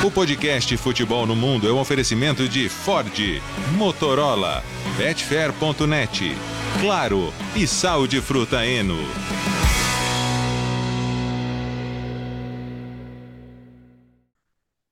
O podcast Futebol no Mundo é um oferecimento de Ford, Motorola, Betfair.net, Claro e Sal de Fruta Eno.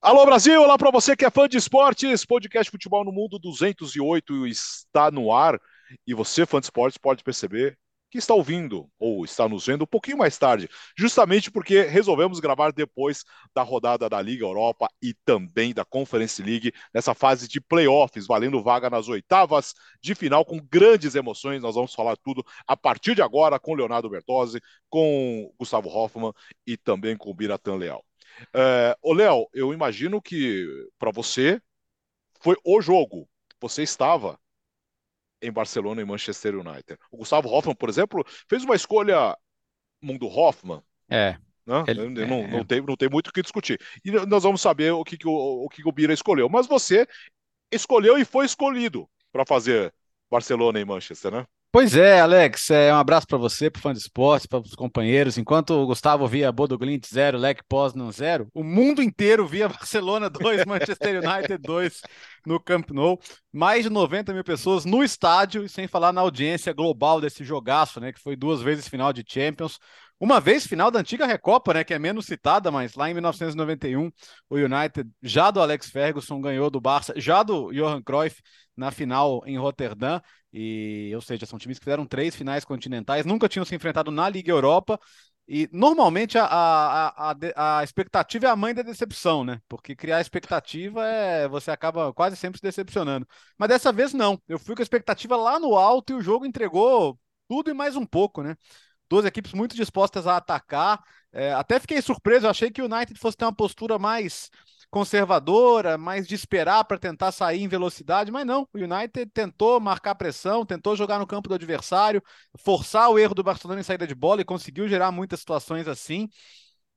Alô Brasil, olá para você que é fã de esportes, podcast Futebol no Mundo 208 está no ar. E você fã de esportes pode perceber que está ouvindo ou está nos vendo um pouquinho mais tarde, justamente porque resolvemos gravar depois da rodada da Liga Europa e também da Conference League, nessa fase de playoffs, valendo vaga nas oitavas de final, com grandes emoções. Nós vamos falar tudo a partir de agora com Leonardo Bertozzi, com Gustavo Hoffman e também com o Biratan Leal. É, ô, Léo, eu imagino que para você foi o jogo. Você estava em Barcelona e Manchester United. O Gustavo Hoffman, por exemplo, fez uma escolha mundo Hoffman. É. Né? Ele, não, é, não, tem, não tem muito o que discutir. E nós vamos saber o que, que, o, o, que o Bira escolheu. Mas você escolheu e foi escolhido para fazer Barcelona e Manchester, né? Pois é, Alex, é um abraço para você, para o fã de esportes, para os companheiros. Enquanto o Gustavo via Bodo Glint 0, Lech Poznan 0, o mundo inteiro via Barcelona 2, Manchester United 2 no Camp Nou. Mais de 90 mil pessoas no estádio, e sem falar na audiência global desse jogaço, né? Que foi duas vezes final de Champions. Uma vez final da antiga Recopa, né, que é menos citada, mas lá em 1991 o United, já do Alex Ferguson, ganhou do Barça, já do Johan Cruyff na final em Roterdã. E, ou seja, são times que fizeram três finais continentais, nunca tinham se enfrentado na Liga Europa. E normalmente a, a, a, a, expectativa é a mãe da decepção, né? Porque criar expectativa é você acaba quase sempre se decepcionando. Mas dessa vez não. Eu fui com a expectativa lá no alto e o jogo entregou tudo e mais um pouco, né? Duas equipes muito dispostas a atacar. É, até fiquei surpreso, achei que o United fosse ter uma postura mais conservadora, mais de esperar para tentar sair em velocidade, mas não. O United tentou marcar pressão, tentou jogar no campo do adversário, forçar o erro do Barcelona em saída de bola e conseguiu gerar muitas situações assim.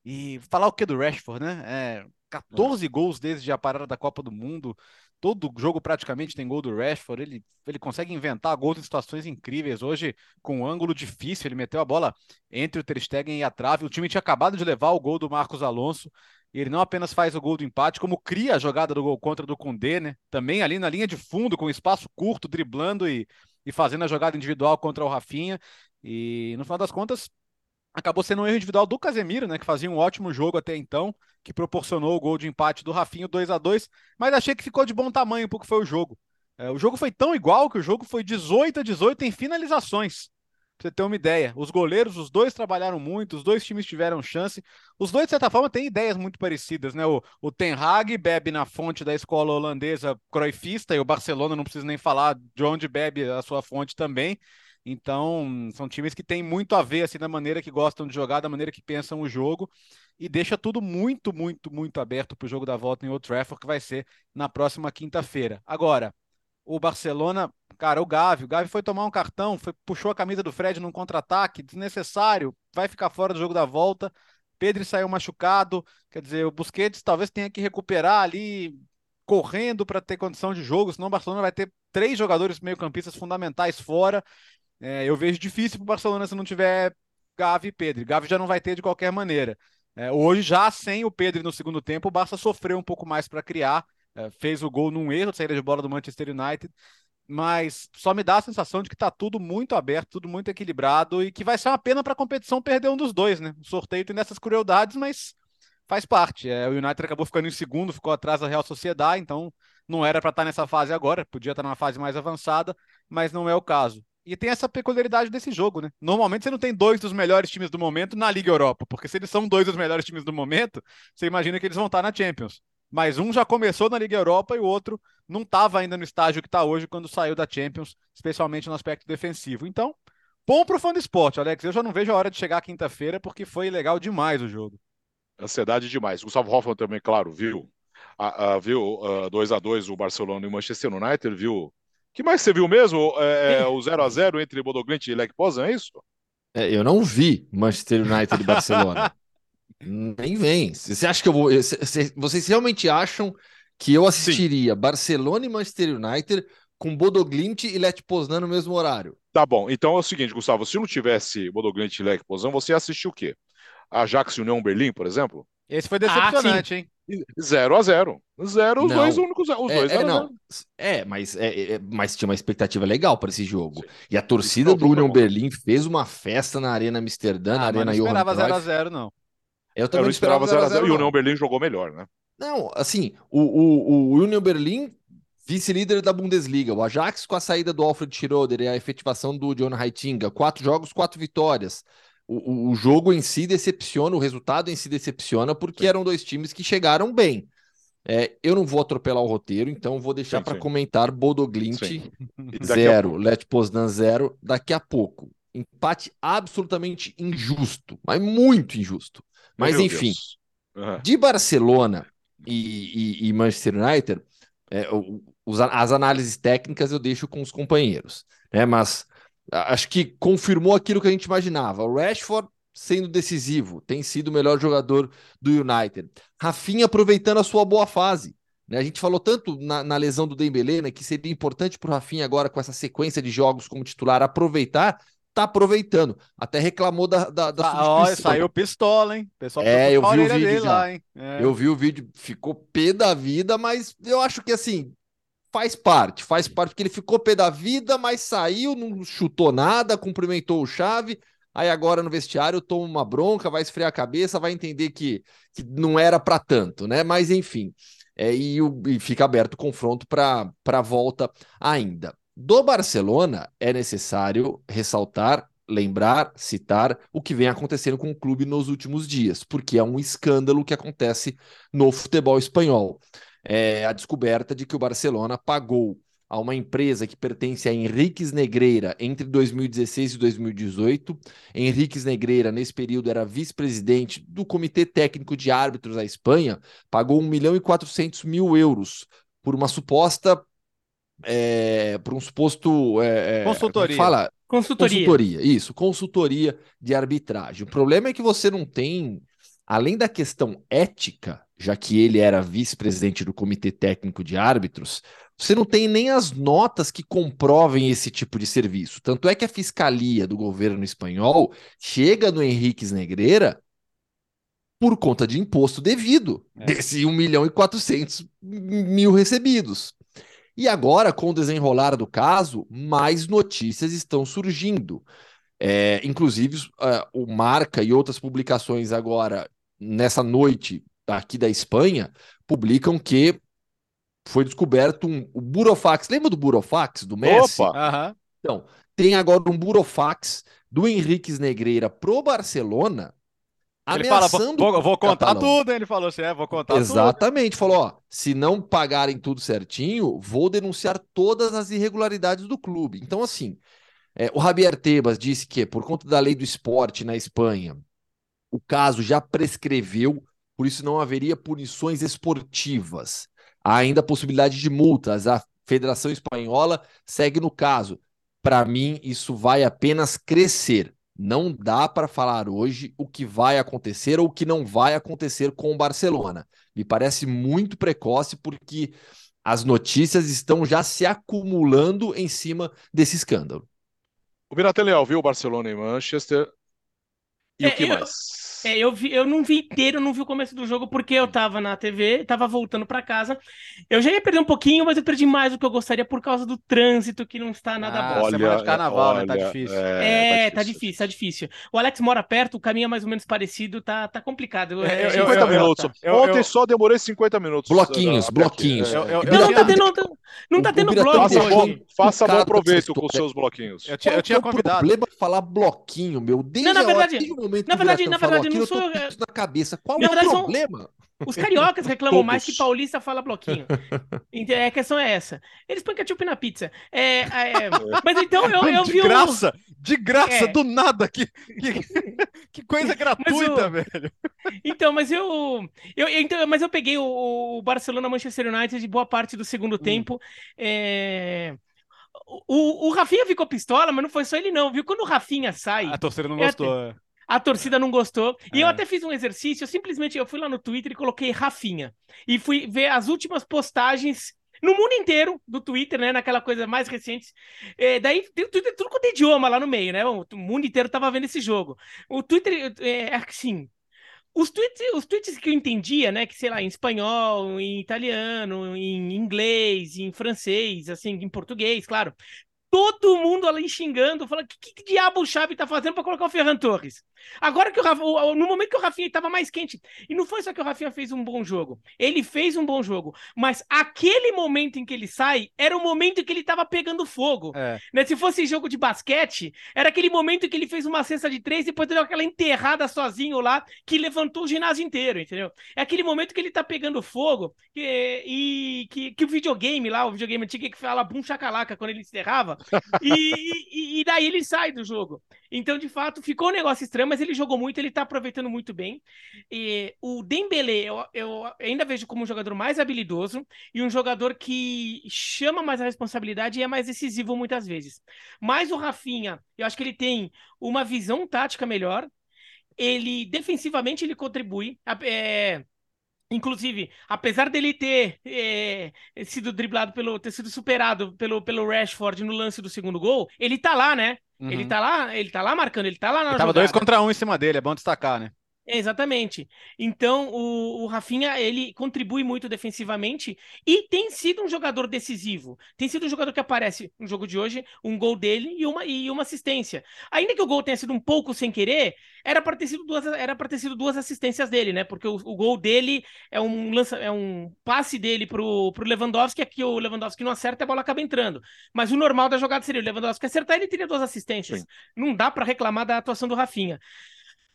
E falar o que do Rashford, né? É, 14 é. gols desde a parada da Copa do Mundo. Todo jogo praticamente tem gol do Rashford. Ele, ele consegue inventar gols em situações incríveis. Hoje, com um ângulo difícil, ele meteu a bola entre o Ter Stegen e a trave. O time tinha acabado de levar o gol do Marcos Alonso. E ele não apenas faz o gol do empate, como cria a jogada do gol contra do Condé, né? Também ali na linha de fundo, com espaço curto, driblando e, e fazendo a jogada individual contra o Rafinha. E no final das contas, acabou sendo um erro individual do Casemiro, né, que fazia um ótimo jogo até então, que proporcionou o gol de empate do Rafinho 2 a 2 mas achei que ficou de bom tamanho porque foi o jogo. É, o jogo foi tão igual que o jogo foi 18 a 18 em finalizações. Pra você ter uma ideia. Os goleiros, os dois trabalharam muito, os dois times tiveram chance. Os dois, de certa forma, têm ideias muito parecidas, né? O, o Ten Hag bebe na fonte da escola holandesa croifista, e o Barcelona não precisa nem falar de onde bebe a sua fonte também. Então, são times que têm muito a ver assim da maneira que gostam de jogar, da maneira que pensam o jogo e deixa tudo muito, muito, muito aberto para o jogo da volta em Old Trafford, que vai ser na próxima quinta-feira. Agora, o Barcelona, cara, o Gavi, o Gavi foi tomar um cartão, foi, puxou a camisa do Fred num contra-ataque desnecessário, vai ficar fora do jogo da volta. Pedro saiu machucado, quer dizer, o Busquets talvez tenha que recuperar ali correndo para ter condição de jogo, senão o Barcelona vai ter três jogadores meio-campistas fundamentais fora é, eu vejo difícil para o Barcelona se não tiver Gavi e Pedro. Gavi já não vai ter de qualquer maneira. É, hoje, já sem o Pedro no segundo tempo, o Barça sofreu um pouco mais para criar. É, fez o gol num erro de saída de bola do Manchester United. Mas só me dá a sensação de que está tudo muito aberto, tudo muito equilibrado e que vai ser uma pena para a competição perder um dos dois, né? O sorteio tem nessas crueldades, mas faz parte. É, o United acabou ficando em segundo, ficou atrás da Real Sociedade, então não era para estar tá nessa fase agora, podia estar tá numa fase mais avançada, mas não é o caso. E tem essa peculiaridade desse jogo, né? Normalmente você não tem dois dos melhores times do momento na Liga Europa, porque se eles são dois dos melhores times do momento, você imagina que eles vão estar na Champions. Mas um já começou na Liga Europa e o outro não estava ainda no estágio que está hoje quando saiu da Champions, especialmente no aspecto defensivo. Então, bom pro fã do esporte, Alex. Eu já não vejo a hora de chegar quinta-feira porque foi legal demais o jogo. Ansiedade demais. Gustavo Hoffmann também, claro, viu. A, a, viu 2 uh, a 2 o Barcelona e o Manchester United, viu que mais você viu mesmo? É, é o 0 a 0 entre Bodoglint e Lech Poznan, é isso? É, eu não vi Manchester United e Barcelona. Nem vem. Você acha que eu vou. Vocês realmente acham que eu assistiria Sim. Barcelona e Manchester United com Bodoglint e Lech Poznan no mesmo horário? Tá bom. Então é o seguinte, Gustavo, se não tivesse Bodoglint e Lech Poznan, você assistiu o quê? Ajax e União Berlim, por exemplo? Esse foi decepcionante, ah, hein? 0 a 0 Zero, os Não. dois únicos. Os É, dois é, zero a não. zero. É, mas, é, é, mas tinha uma expectativa legal para esse jogo. Sim. E a torcida Não, do Union bom. Berlim fez uma festa na Arena Amsterdã, na Ah, mas Arena não Johan esperava Cruyff. 0x0, não. Eu Eu também não não esperava esperava 0 a 0 e o 0 União Berlim jogou melhor, né? Não, assim, o, o, o Union Berlim, vice-líder da Bundesliga, o Ajax com a saída do Alfred Schroeder e a efetivação do John Heitinga, quatro jogos, quatro vitórias. O, o, jogo em si decepciona, o resultado em si decepciona, porque Sim. eram dois times que chegaram bem. É, eu não vou atropelar o roteiro, então vou deixar para comentar Bodo Glimt Sim. Daqui a zero, pouco- Let Poznan zero, daqui a pouco. Empate absolutamente injusto, mas muito injusto. Mas Meu enfim. Aham. de Barcelona e, e- e Manchester United, é, os- as análises técnicas eu deixo com os companheiros, né? Mas acho que confirmou aquilo que a gente imaginava. O Rashford sendo decisivo, tem sido o melhor jogador do United. Rafinha aproveitando a sua boa fase. né? A gente falou tanto na, na lesão do Dembélé, né, que seria importante para o Rafinha agora com essa sequência de jogos como titular aproveitar, tá aproveitando. Até reclamou da, da, da Ah, ó, saiu pistola, hein? O pessoal É, eu vi o vídeo lá, hein? É. Eu vi o vídeo, ficou pé da vida, mas eu acho que assim, faz parte, faz parte, porque ele ficou pé da vida, mas saiu, não chutou nada, cumprimentou o chave. Aí agora no vestiário toma uma bronca, vai esfriar a cabeça, vai entender que, que não era para tanto, né? Mas enfim, é, e, e fica aberto o confronto para a volta ainda. Do Barcelona, é necessário ressaltar, lembrar, citar o que vem acontecendo com o clube nos últimos dias, porque é um escândalo que acontece no futebol espanhol. É a descoberta de que o Barcelona pagou a uma empresa que pertence a Henriques Negreira entre 2016 e 2018. Henriques Negreira, nesse período, era vice-presidente do Comitê Técnico de Árbitros da Espanha, pagou 1 milhão e 400 mil euros por uma suposta. É, por um suposto. é, é, Consultoria. é que Fala, Consultoria. Consultoria, isso, consultoria de arbitragem. O problema é que você não tem, além da questão ética, já que ele era vice-presidente do Comitê Técnico de Árbitros, você não tem nem as notas que comprovem esse tipo de serviço. Tanto é que a fiscalia do governo espanhol chega no Henriques Negreira por conta de imposto devido, É. desse 1 milhão e 400 mil recebidos. E agora, com o desenrolar do caso, mais notícias estão surgindo. É, inclusive, uh, o Marca e outras publicações agora, nessa noite aqui da Espanha, publicam que foi descoberto um, o Burofax. Lembra do Burofax, do Messi? Opa! Aham. Então, tem agora um Burofax do Henriques Negreira pro Barcelona, Ele fala, ameaçando vou, vou contar catalão. tudo, hein? Ele falou assim, é, vou contar tudo. Exatamente, falou, ó, se não pagarem tudo certinho, vou denunciar todas as irregularidades do clube. Então, assim, é, o Javier Tebas disse que, por conta da lei do esporte na Espanha, o caso já prescreveu, por isso não haveria punições esportivas. Há ainda a possibilidade de multas. A Federação Espanhola segue no caso. Para mim, isso vai apenas crescer. Não dá para falar hoje o que vai acontecer ou o que não vai acontecer com o Barcelona. Me parece muito precoce porque as notícias estão já se acumulando em cima desse escândalo. O Leal viu o Barcelona e Manchester. E É, o que eu- mais? É, eu, vi, eu não vi inteiro, não vi o começo do jogo porque eu tava na TV, tava voltando pra casa. Eu já ia perder um pouquinho, mas eu perdi mais do que eu gostaria por causa do trânsito que não está nada Ah, bom. semana de carnaval, né? Tá olha, difícil. É, tá difícil, tá difícil. O Alex mora perto, o caminho é mais ou menos parecido, tá, tá complicado. É, É, eu- 50 eu- minutos. eu- Ontem só demorei 50 minutos. Bloquinhos, aqui. bloquinhos. É. Eu- eu- Não, não tá tendo, não tá o tendo bloco Faça, hoje. bom, faça tá proveito com os seus bloquinhos. Eu tinha, é convidado. problema falar bloquinho, meu? Desde Não, na verdade- momento na o verdade- na verdade, não sou- na cabeça. Qual Na é o verdade, são- problema? Os cariocas reclamam Todos. mais que paulista fala bloquinho. É, a questão é essa. Eles põem ketchup na pizza. É, é, mas então eu, eu de vi o... graça, de graça, É. do nada. Que, que, que coisa gratuita, o- velho. Então, mas eu, eu, eu- então, mas eu peguei o, o Barcelona Manchester United de boa parte do segundo tempo. É, O, o Rafinha ficou pistola, mas não foi só ele não, viu? Quando o Rafinha sai, A torcida não É, gostou. é. A torcida não gostou. E eu É. até fiz um exercício, eu simplesmente eu fui lá no Twitter e coloquei Rafinha. E fui ver as últimas postagens no mundo inteiro do Twitter, né? Naquela coisa mais recente. É, daí tem o Twitter, tudo quanto é idioma lá no meio, né? O mundo inteiro tava vendo esse jogo. O Twitter é assim. os tweets, os tweets que eu entendia, né, que sei lá, em espanhol, em italiano, em inglês, em francês, assim, em português, claro, todo mundo ali xingando, falando que, que diabo o Xavi tá fazendo para colocar o Ferran Torres. Agora que o Rafa, no momento que o Rafinha estava mais quente, e não foi só que o Rafinha fez um bom jogo, ele fez um bom jogo, mas aquele momento em que ele sai era o momento em que ele estava pegando fogo. É. Né? Se fosse jogo de basquete, era aquele momento em que ele fez uma cesta de três e depois deu aquela enterrada sozinho lá que levantou o ginásio inteiro, entendeu? É aquele momento que ele tá pegando fogo e, e que, que o videogame lá, o videogame antigo que fala bum chacalaca quando ele enterrava, e, e, daí ele sai do jogo. Então, de fato, ficou um negócio estranho, mas ele jogou muito, ele tá aproveitando muito bem. E o Dembele, eu, eu ainda vejo como um jogador mais habilidoso e um jogador que chama mais a responsabilidade e é mais decisivo muitas vezes. Mas o Rafinha, eu acho que ele tem uma visão tática melhor. Ele, defensivamente, ele contribui. É, Inclusive, apesar dele ter é, sido driblado pelo, ter sido superado pelo, pelo Rashford no lance do segundo gol, ele tá lá, né? Uhum. Ele tá lá, ele tá lá marcando, ele tá lá na ele Tava jogada. dois contra um em cima dele, é bom destacar, né? Exatamente. Então, o, o Rafinha, ele contribui muito defensivamente e tem sido um jogador decisivo. Tem sido um jogador que aparece no jogo de hoje, um gol dele e uma, e uma assistência. Ainda que o gol tenha sido um pouco sem querer, era para ter sido duas, era para ter sido duas assistências dele, né? Porque o, o, gol dele é um lança, é um passe dele pro, pro Lewandowski, aqui o Lewandowski não acerta e a bola acaba entrando. Mas o normal da jogada seria o Lewandowski acertar, ele teria duas assistências. Sim. Não dá para reclamar da atuação do Rafinha.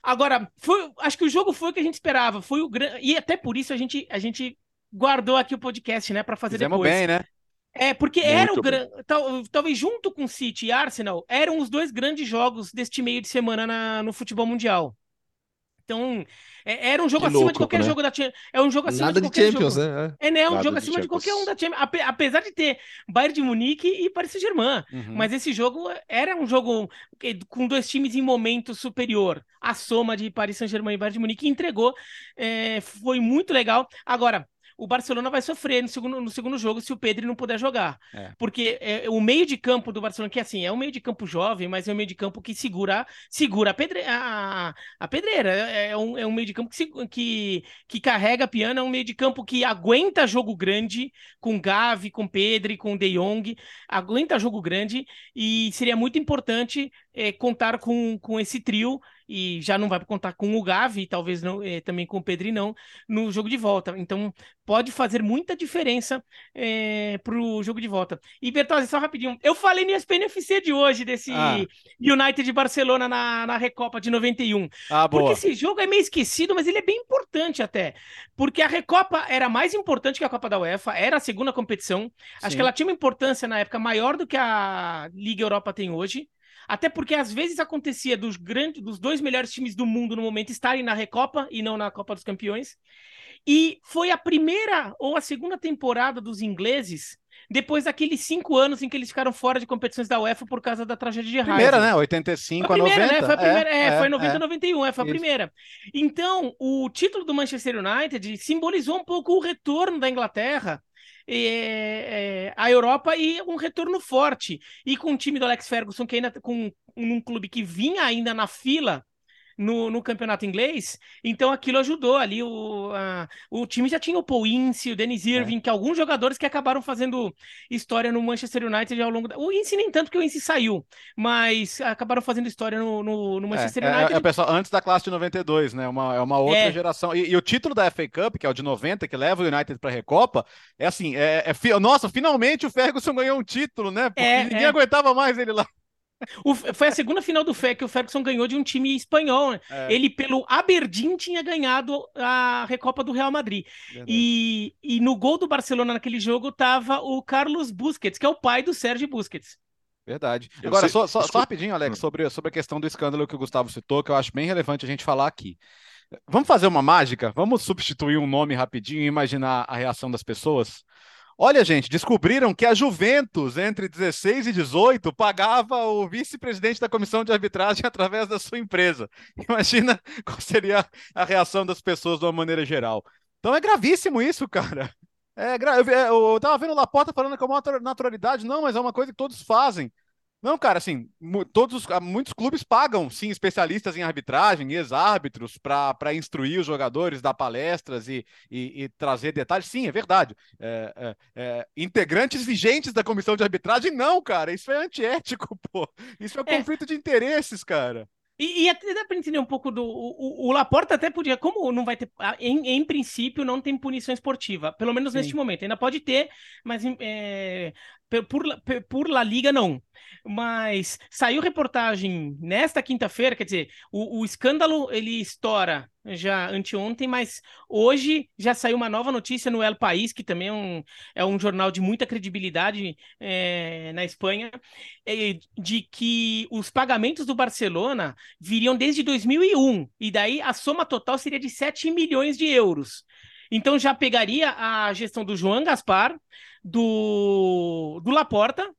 Agora, foi, acho que o jogo foi o que a gente esperava. Foi o grande. E até por isso a gente, a gente guardou aqui o podcast, né? para fazer Fizemos depois. bem, né? É, porque Muito era o grande. Tal, talvez junto com City e Arsenal, eram os dois grandes jogos deste meio de semana na, no futebol mundial. Então, é, era um jogo que acima louco, de qualquer né? jogo da Champions. É um jogo acima Nada de qualquer de Champions, jogo. né? É, né? É um Nada jogo acima de, de, qualquer um da Champions. Apesar de ter Bayern de Munique e Paris Saint-Germain. Uhum. Mas esse jogo era um jogo com dois times em momento superior. A soma de Paris Saint-Germain e Bayern de Munique entregou. É, foi muito legal. Agora, o Barcelona vai sofrer no segundo, no segundo jogo se o Pedro não puder jogar. É. Porque é, o meio de campo do Barcelona, que assim, é um meio de campo jovem, mas é um meio de campo que segura, segura a, pedre, a, a pedreira. É, é um, é um meio de campo que, que, que carrega a piano, é um meio de campo que aguenta jogo grande com Gavi, com Pedro, com De Jong, aguenta jogo grande e seria muito importante é, contar com, com esse trio e já não vai contar com o Gavi, talvez não, é, também com o Pedrinho no jogo de volta. Então pode fazer muita diferença é, para o jogo de volta. E Bertozzi, só rapidinho, eu falei no ESPN FC de hoje desse ah. United de Barcelona na, na Recopa de 91. Ah, porque esse jogo é meio esquecido, mas ele é bem importante até. Porque a Recopa era mais importante que a Copa da UEFA, era a segunda competição. Sim. Acho que ela tinha uma importância na época maior do que a Liga Europa tem hoje. Até porque às vezes acontecia dos grandes, dos dois melhores times do mundo no momento estarem na Recopa e não na Copa dos Campeões. E foi a primeira ou a segunda temporada dos ingleses depois daqueles cinco anos em que eles ficaram fora de competições da UEFA por causa da tragédia de Primeira, né? 85 a, primeira, a 90. Né? Foi a primeira, é, é, foi 90 é. 91, é, foi Isso. a primeira. Então, o título do Manchester United simbolizou um pouco o retorno da Inglaterra é, a Europa e um retorno forte. E com o time do Alex Ferguson, que ainda com um clube que vinha ainda na fila no, no campeonato inglês, então aquilo ajudou ali. O, a, o time já tinha o Paul Ince, o Dennis é. Irving, é. que alguns jogadores que acabaram fazendo história no Manchester United ao longo da... O Ince nem tanto, porque o Ince saiu, mas acabaram fazendo história no, no, no Manchester é, United. É, é, pessoal, antes da classe de 92, né? Uma, é uma outra é. geração. E, e, o título da FA Cup, que é o de 90, que leva o United para a Recopa, é assim: é, é, nossa, finalmente o Ferguson ganhou um título, né? Porque é, ninguém aguentava mais ele lá. O, foi a segunda final do FE que o Ferguson ganhou de um time espanhol. Né? É. Ele, pelo Aberdeen, tinha ganhado a Recopa do Real Madrid. E, e no gol do Barcelona naquele jogo estava o Carlos Busquets, que é o pai do Sérgio Busquets. Verdade. Agora, sei, só, só, só, rapidinho, Alex, hum. sobre, sobre a questão do escândalo que o Gustavo citou, que eu acho bem relevante a gente falar aqui. Vamos fazer uma mágica? Vamos substituir um nome rapidinho e imaginar a reação das pessoas? Olha, gente, descobriram que a Juventus, entre 16 e 18, pagava o vice-presidente da comissão de arbitragem através da sua empresa. Imagina qual seria a reação das pessoas de uma maneira geral. Então é gravíssimo isso, cara. É gra... eu, eu tava vendo o Laporta falando com uma naturalidade, não, mas é uma coisa que todos fazem. Não, cara, assim, todos muitos clubes pagam, sim, especialistas em arbitragem, ex-árbitros, para instruir os jogadores, dar palestras e, e, e trazer detalhes. Sim, é verdade. É, é, é, integrantes vigentes da comissão de arbitragem, não, cara, isso é antiético, pô. Isso é, é. conflito de interesses, cara. E, e até dá para entender um pouco do. O, o, Laporta até podia, como não vai ter. Em, em princípio, não tem punição esportiva, pelo menos Sim. neste momento. Ainda pode ter, mas é, por, por La Liga, não. Mas saiu reportagem nesta quinta-feira, quer dizer, o, o, escândalo ele estoura já anteontem, mas hoje já saiu uma nova notícia no El País, que também é um, é um jornal de muita credibilidade é, na Espanha, é, de que os pagamentos do Barcelona viriam desde 2001, e daí a soma total seria de 7 milhões de euros. Então já pegaria a gestão do João Gaspar, do, do Laporta,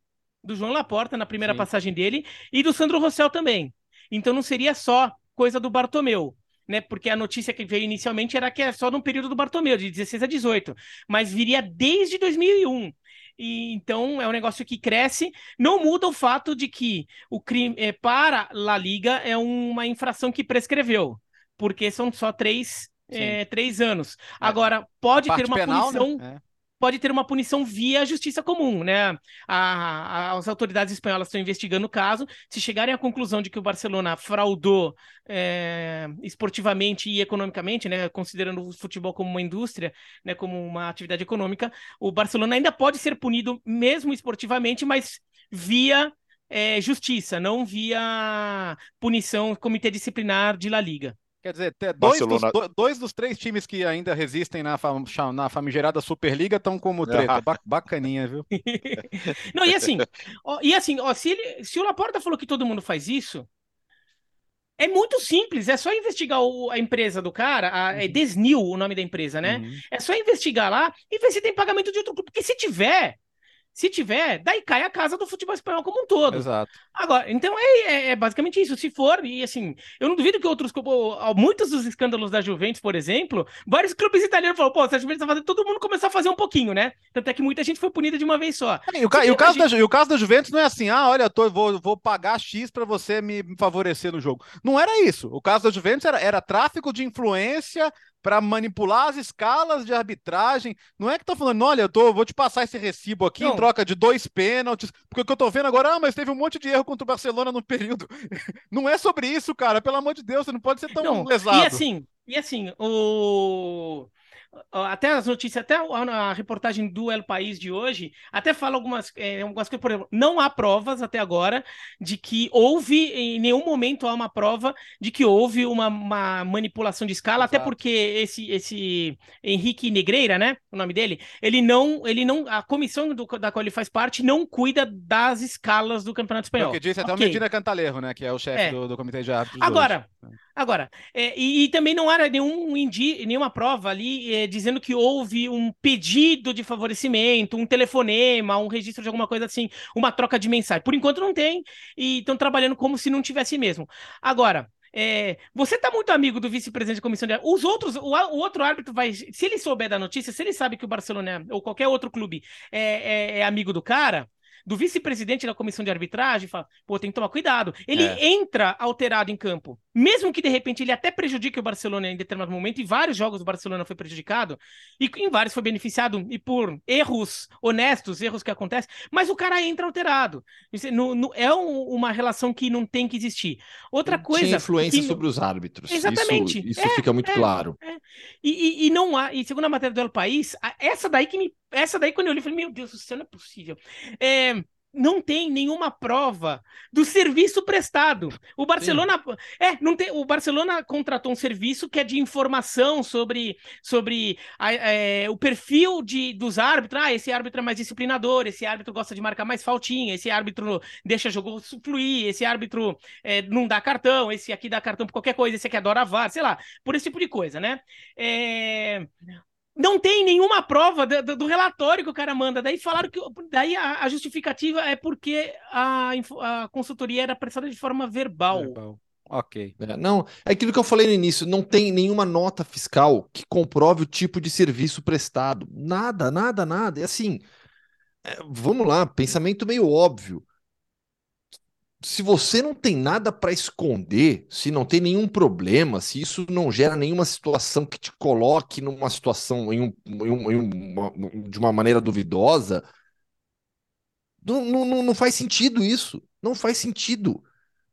do João Laporta na primeira Sim. passagem dele, e do Sandro Rossell também. Então não seria só coisa do Bartomeu. Né, porque a notícia que veio inicialmente era que é só no período do Bartomeu, de 16 a 18, mas viria desde 2001. E, então é um negócio que cresce. Não muda o fato de que o crime é, para La Liga é uma infração que prescreveu, porque são só três é, três anos. É. Agora, pode ter uma penal, né? punição. Né? Pode ter uma punição via justiça comum, né? A, a, as autoridades espanholas estão investigando o caso. Se chegarem à conclusão de que o Barcelona fraudou é, esportivamente e economicamente, né? Considerando o futebol como uma indústria, né? Como uma atividade econômica, o Barcelona ainda pode ser punido mesmo esportivamente, mas via é, justiça, não via punição comitê disciplinar de La Liga. Quer dizer, dois dos, dois dos, três times que ainda resistem na, fam, na famigerada Superliga estão como treta. bacaninha, viu? Não, e assim, ó, e assim ó, se, ele, se o Laporta falou que todo mundo faz isso, é muito simples, é só investigar o, a empresa do cara, a, é uhum. Desnil o nome da empresa, né? Uhum. É só investigar lá e ver se tem pagamento de outro clube. Porque se tiver, se tiver, daí cai a casa do futebol espanhol como um todo. Exato. Agora, então é, é, é basicamente isso. Se for, e assim, eu não duvido que outros, muitos dos escândalos da Juventus, por exemplo, vários clubes italianos falaram, pô, se a Juventus tá fazendo, todo mundo começou a fazer um pouquinho, né? Tanto é que muita gente foi punida de uma vez só. É, e, o, ca e, o caso da, e o caso da Juventus não é assim, ah, olha, tô, vou, vou pagar X para você me favorecer no jogo. Não era isso. O caso da Juventus era, era tráfico de influência para manipular as escalas de arbitragem. Não é que tá falando, olha, eu tô, vou te passar esse recibo aqui não. em troca de dois pênaltis, porque o que eu tô vendo agora, ah, mas teve um monte de erro contra o Barcelona no período. não é sobre isso, cara, pelo amor de Deus, você não pode ser tão não. lesado. E assim, e assim, o até as notícias, até a reportagem do El País de hoje, até fala algumas, é, algumas coisas, por exemplo, não há provas até agora de que houve, em nenhum momento há uma prova de que houve uma, uma manipulação de escala, Exato. até porque esse, esse Henrique Negreira, né, o nome dele, ele não, ele não, a comissão do, da qual ele faz parte não cuida das escalas do Campeonato Espanhol. É o que disse até okay. o Medina Cantalejo, né, que é o chefe é. do, do comitê de árbitros. Agora, hoje. agora, é, e, e, também não há nenhum indi, nenhuma prova ali é, dizendo que houve um pedido de favorecimento, um telefonema, um registro de alguma coisa assim, uma troca de mensagem. Por enquanto não tem e estão trabalhando como se não tivesse mesmo. Agora, é, você tá muito amigo do vice-presidente da comissão de Os outros, o, o, outro árbitro vai. Se ele souber da notícia, se ele sabe que o Barcelona ou qualquer outro clube é, é, é amigo do cara, do vice-presidente da comissão de arbitragem, fala, pô, tem que tomar cuidado. Ele é. entra alterado em campo. Mesmo que de repente ele até prejudique o Barcelona em determinado momento, e vários jogos do Barcelona foi prejudicado, e em vários foi beneficiado, e por erros honestos, erros que acontecem, mas o cara entra alterado. No, no, é um, uma relação que não tem que existir. Outra coisa. Tinha influência que... sobre os árbitros. Exatamente. Isso, isso é, fica muito é, claro. É. E, e, e, não há, e segundo a matéria do El País, essa daí que me. Essa daí, quando eu li, eu falei, meu Deus céu, não é possível. É, não tem nenhuma prova do serviço prestado. O Barcelona Sim. é, não tem, o Barcelona contratou um serviço que é de informação sobre, sobre a, é, o perfil de, dos árbitros. Ah, esse árbitro é mais disciplinador, esse árbitro gosta de marcar mais faltinha, esse árbitro deixa jogo fluir, esse árbitro é, não dá cartão, esse aqui dá cartão por qualquer coisa, esse aqui adora VAR, sei lá, por esse tipo de coisa, né? É, não tem nenhuma prova do, do, relatório que o cara manda. Daí falaram que daí a, a justificativa é porque a, a, consultoria era prestada de forma verbal. verbal. Ok. É, não, é aquilo que eu falei no início, não tem nenhuma nota fiscal que comprove o tipo de serviço prestado. Nada, nada, nada. É assim, é, vamos lá, pensamento meio óbvio. Se você não tem nada para esconder, se não tem nenhum problema, se isso não gera nenhuma situação que te coloque numa situação em um, em um, em uma, de uma maneira duvidosa, não, não, não faz sentido isso. Não faz sentido.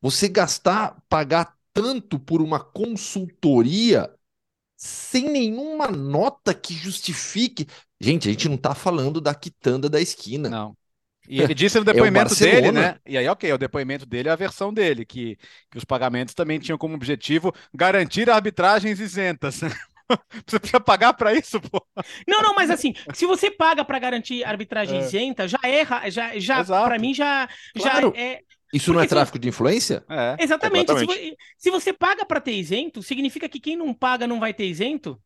Você gastar, pagar tanto por uma consultoria sem nenhuma nota que justifique. Gente, a gente não está falando da quitanda da esquina. Não. E ele disse no é depoimento é dele, né? E aí, ok, o depoimento dele é a versão dele, que, que os pagamentos também tinham como objetivo garantir arbitragens isentas. Você precisa pagar para isso, pô? Não, não, mas assim, se você paga para garantir arbitragem é. isenta, já erra, já, já para mim já, claro. já é. Isso não é tráfico se... de influência? É. Exatamente. Se, se, você paga para ter isento, significa que quem não paga não vai ter isento?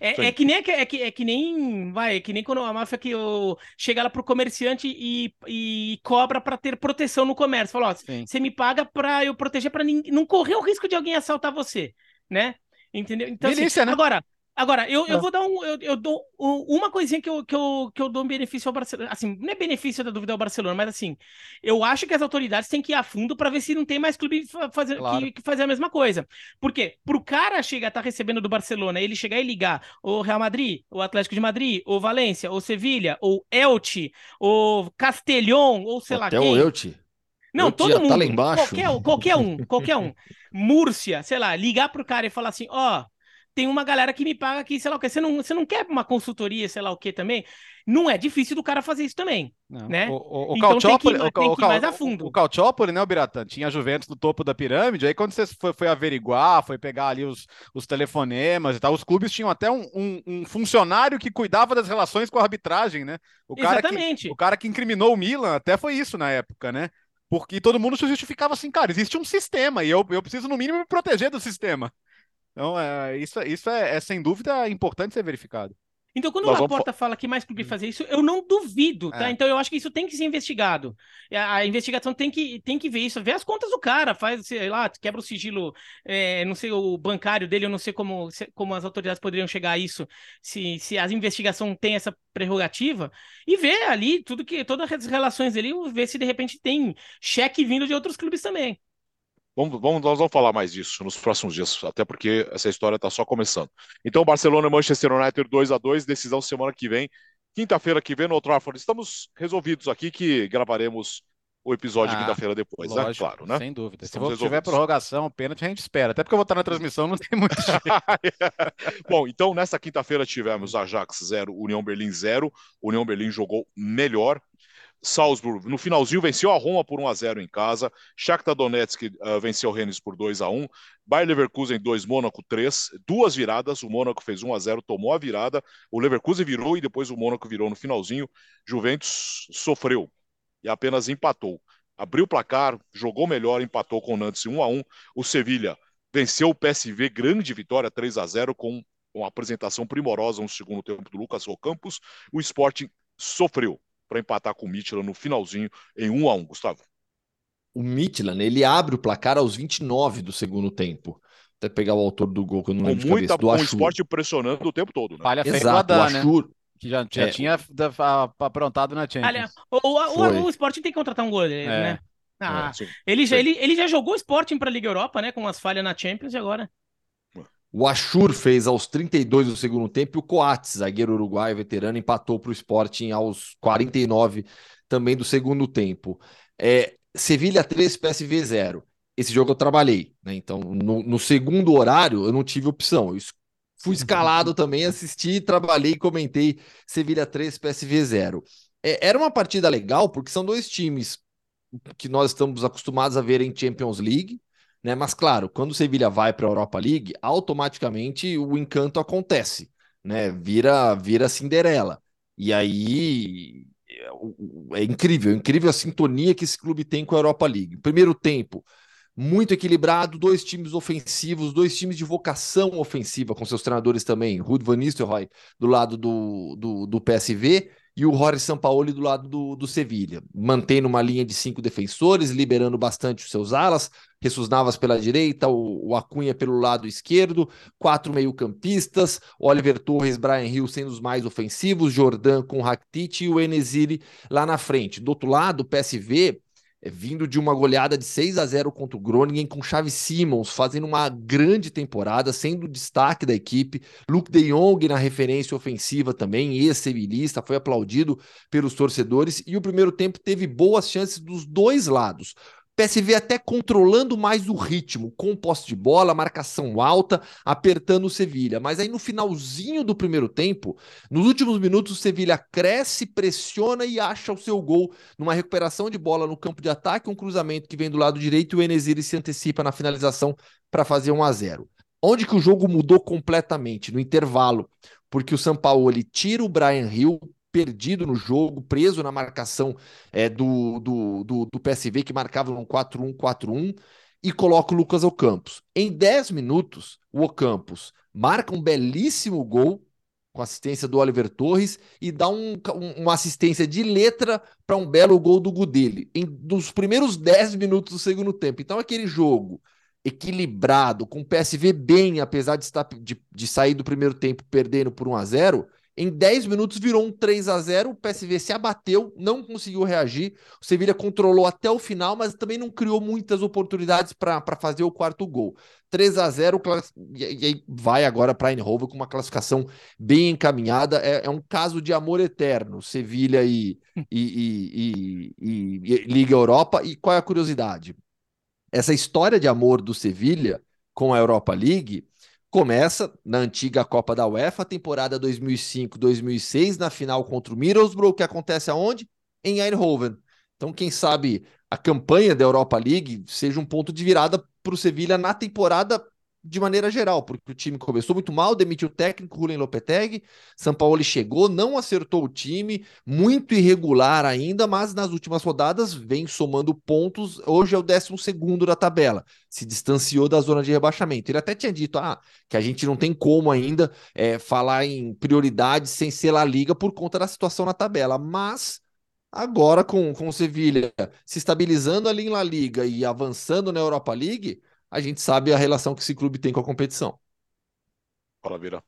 É, é, que nem é que, é que nem vai, é que nem quando a máfia que eu, chega lá pro comerciante e, e cobra para ter proteção no comércio. Fala, ó, você me paga para eu proteger para não correr o risco de alguém assaltar você, né? Entendeu? Então, assim, né? agora, Agora, eu, eu ah. vou dar um. Eu, eu dou um, uma coisinha que eu, que, eu, que eu dou um benefício ao Barcelona. Assim, não é benefício da dúvida ao Barcelona, mas assim, eu acho que as autoridades têm que ir a fundo para ver se não tem mais clube fazer, claro. que, que, fazer a mesma coisa. Porque pro cara chegar a estar tá recebendo do Barcelona, ele chegar e ligar o Real Madrid, o Atlético de Madrid, o Valência, ou Sevilha, ou Elche, ou Castelhon, ou sei Até lá quem. o Elche. Não, todo tá mundo. Tá lá embaixo. Qualquer, qualquer um, qualquer um. Múrcia, sei lá, ligar pro cara e falar assim: ó, oh, tem uma galera que me paga aqui, sei lá o que. Você não, você não quer uma consultoria, sei lá o que também? Não é difícil do cara fazer isso também, não. né? O, o, o então tem que, o, tem que ir mais a fundo. O, o né, o Biratan, tinha a Juventus no topo da pirâmide, aí quando você foi, foi averiguar, foi pegar ali os, os telefonemas e tal, os clubes tinham até um, um, um funcionário que cuidava das relações com a arbitragem, né? O cara Exatamente. Que, o cara que incriminou o Milan até foi isso na época, né? Porque todo mundo se justificava assim, cara, existe um sistema e eu, eu preciso, no mínimo, me proteger do sistema. Então, é, isso, isso é, é sem dúvida importante ser verificado. Então, quando Nós o Laporta vamos... fala que mais clube hum. fazer isso, eu não duvido, tá? É. Então, eu acho que isso tem que ser investigado. A, a, investigação tem que, tem que ver isso, ver as contas do cara, faz, sei lá, quebra o sigilo, é, não sei, o bancário dele, eu não sei como, como as autoridades poderiam chegar a isso, se, se a investigação tem essa prerrogativa, e ver ali tudo que, todas as relações dele, ver se de repente tem cheque vindo de outros clubes também. Vamos, vamos, nós vamos falar mais disso nos próximos dias, até porque essa história está só começando. Então, Barcelona e Manchester United 2 a 2 decisão semana que vem, quinta-feira que vem no Old Trafford. Estamos resolvidos aqui que gravaremos o episódio ah, quinta-feira depois, né? lógico, né? Claro, né? Sem dúvida. Estamos Se tiver prorrogação, pênalti, a gente espera. Até porque eu vou estar na transmissão, não tem muito Bom, então nessa quinta-feira tivemos Ajax 0, União Berlim 0. União Berlim jogou melhor, Salzburg, no finalzinho, venceu a Roma por 1 a 0 em casa. Shakhtar Donetsk uh, venceu o Rennes por 2 a 1 Bayer Leverkusen 2, Mônaco 3. Duas viradas. O Mônaco fez 1 a 0 tomou a virada. O Leverkusen virou e depois o Mônaco virou no finalzinho. Juventus sofreu e apenas empatou. Abriu o placar, jogou melhor, empatou com o Nantes 1 a 1 O Sevilha venceu o PSV, grande vitória 3 a 0 com uma apresentação primorosa no segundo tempo do Lucas Ocampos. O Sporting sofreu para empatar com o Midtjylland no finalzinho em 1 a 1 Gustavo. O Midtjylland, ele abre o placar aos 29 do segundo tempo. Até pegar o autor do gol, que eu não lembro com muita, cabeça, do Com o esporte pressionando o tempo todo, né? Falha Exato, o Ashur, né? Que já, já é. tinha aprontado na Champions. Olha, o, o, o, Sporting tem que contratar um goleiro, é. né? Ah, é, ele, já, ele, ele já jogou o Sporting para a Liga Europa, né? Com as falhas na Champions e agora. O Ashur fez aos 32 do segundo tempo e o Coates, zagueiro uruguaio veterano, empatou para o Sporting aos 49 também do segundo tempo. É, Sevilha 3, PSV 0. Esse jogo eu trabalhei, né? Então, no, no, segundo horário, eu não tive opção. Eu fui escalado também, assisti, trabalhei e comentei Sevilha 3, PSV 0. É, era uma partida legal, porque são dois times que nós estamos acostumados a ver em Champions League, né? Mas claro, quando o Sevilha vai para a Europa League, automaticamente o encanto acontece, né? Vira, vira Cinderela. E aí é, incrível, é incrível a sintonia que esse clube tem com a Europa League. Primeiro tempo, muito equilibrado, dois times ofensivos, dois times de vocação ofensiva, com seus treinadores também, Ruud van Nistelrooy do lado do, do, do PSV e o Jorge Sampaoli do lado do, do Sevilha, mantendo uma linha de cinco defensores, liberando bastante os seus alas, Jesus Navas pela direita, o, o Acunha pelo lado esquerdo, quatro meio-campistas, Oliver Torres, Brian Hill sendo os mais ofensivos, Jordan com Rakitic e o Enesiri lá na frente. Do outro lado, o PSV é, vindo de uma goleada de 6 a 0 contra o Groningen, com Xavi Simons fazendo uma grande temporada, sendo destaque da equipe. Luke de Jong na referência ofensiva também, ex-sevilista, foi aplaudido pelos torcedores. E o primeiro tempo teve boas chances dos dois lados. PSV até controlando mais o ritmo, com posse de bola, marcação alta, apertando o Sevilha. Mas aí no finalzinho do primeiro tempo, nos últimos minutos, o Sevilha cresce, pressiona e acha o seu gol numa recuperação de bola no campo de ataque, um cruzamento que vem do lado direito e o Enesiri se antecipa na finalização para fazer 1 a 0. Onde que o jogo mudou completamente? No intervalo, porque o São Paulo tira o Brian Hill, perdido no jogo, preso na marcação é, do, do, do, do PSV, que marcava um 4-1-4-1, e coloca o Lucas Ocampos. Em 10 minutos, o Ocampos marca um belíssimo gol com assistência do Oliver Torres e dá um, um, uma assistência de letra para um belo gol do Gudeli, em dos primeiros 10 minutos do segundo tempo. Então, aquele jogo equilibrado, com o PSV bem, apesar de, estar, de, de sair do primeiro tempo perdendo por 1 a 0 em 10 minutos virou um 3 a 0 o PSV se abateu, não conseguiu reagir. O Sevilha controlou até o final, mas também não criou muitas oportunidades para fazer o quarto gol. 3 a 0 e, aí vai agora para Eindhoven com uma classificação bem encaminhada. É, é um caso de amor eterno, Sevilha e, e, e, e Liga Europa. E qual é a curiosidade? Essa história de amor do Sevilha com a Europa League Começa na antiga Copa da UEFA, temporada 2005-2006, na final contra o Middlesbrough, que acontece aonde? Em Eindhoven. Então, quem sabe a campanha da Europa League seja um ponto de virada para o Sevilha na temporada de maneira geral, porque o time começou muito mal, demitiu o técnico Julen Lopetegui, São Paulo chegou, não acertou o time, muito irregular ainda, mas nas últimas rodadas vem somando pontos, hoje é o 12 segundo da tabela, se distanciou da zona de rebaixamento. Ele até tinha dito ah, que a gente não tem como ainda é, falar em prioridade sem ser La Liga por conta da situação na tabela, mas agora com, com o Sevilha se estabilizando ali em La Liga e avançando na Europa League, a gente sabe a relação que esse clube tem com a competição. Fala, Vira.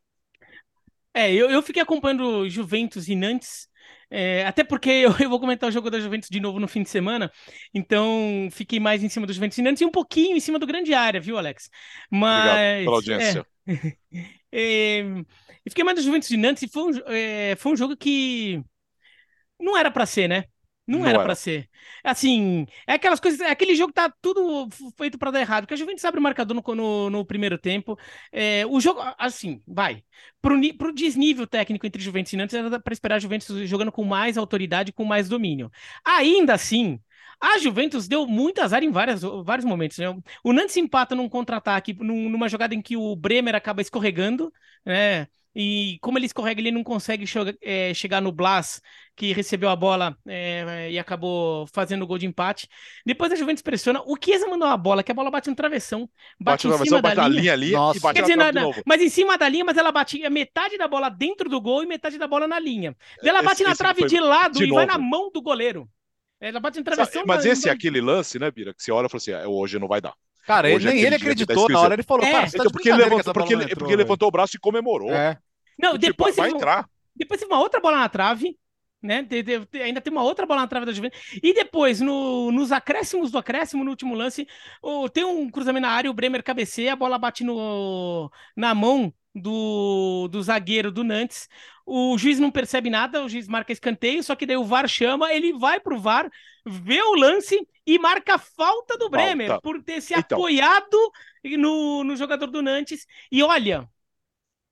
É, eu, eu fiquei acompanhando Juventus e Nantes, é, até porque eu, eu, vou comentar o jogo da Juventus de novo no fim de semana, então fiquei mais em cima do Juventus e Nantes e um pouquinho em cima do grande área, viu, Alex? Mas. Obrigado pela audiência. É, é, fiquei mais do Juventus e Nantes e foi um, é, foi um jogo que não era para ser, né? Não, não era, para ser. Assim, é aquelas coisas. É aquele jogo tá tudo feito para dar errado. Porque a Juventus abre o marcador no, no, no primeiro tempo. É, o jogo, assim, vai. Pro, pro desnível técnico entre Juventus e Nantes, era para esperar a Juventus jogando com mais autoridade, com mais domínio. Ainda assim, a Juventus deu muito azar em várias, vários momentos. Né? O Nantes empata num contra-ataque, num, numa jogada em que o Bremer acaba escorregando, né? E como ele escorrega, ele não consegue é, chegar no Blas, que recebeu a bola é, e acabou fazendo o gol de empate. Depois a Juventus pressiona. O Chiesa mandou uma bola, que a bola bate no travessão. Bate, bate em cima da linha. linha ali Nossa. e bate Quer dizer, na, mas em cima da linha, mas ela bate metade da bola dentro do gol e metade da bola na linha. ela bate esse, na trave de lado de e vai na mão do goleiro. Ela bate no travessão. Mas esse é aquele lance, né, Bira? Que você olha e fala assim: é, hoje não vai dar. Cara, ele, nem ele acreditou na hora, ele falou, é. cara, você tá então, porque, ele levantou, porque, ele, porque ele levantou o braço e comemorou. É. Não, tipo, depois vai entrar. Depois teve uma outra bola na trave, né? De, de, de, ainda tem uma outra bola na trave da Juventus. E depois, no, nos acréscimos do acréscimo, no último lance, oh, tem um cruzamento na área, o Bremer cabeceia, a bola bate no, na mão do, do zagueiro do Nantes. O juiz não percebe nada, o juiz marca escanteio, só que daí o VAR chama, ele vai pro VAR, vê o lance e marca a falta do Bremer falta. por ter se então. apoiado no, no jogador do Nantes. E olha,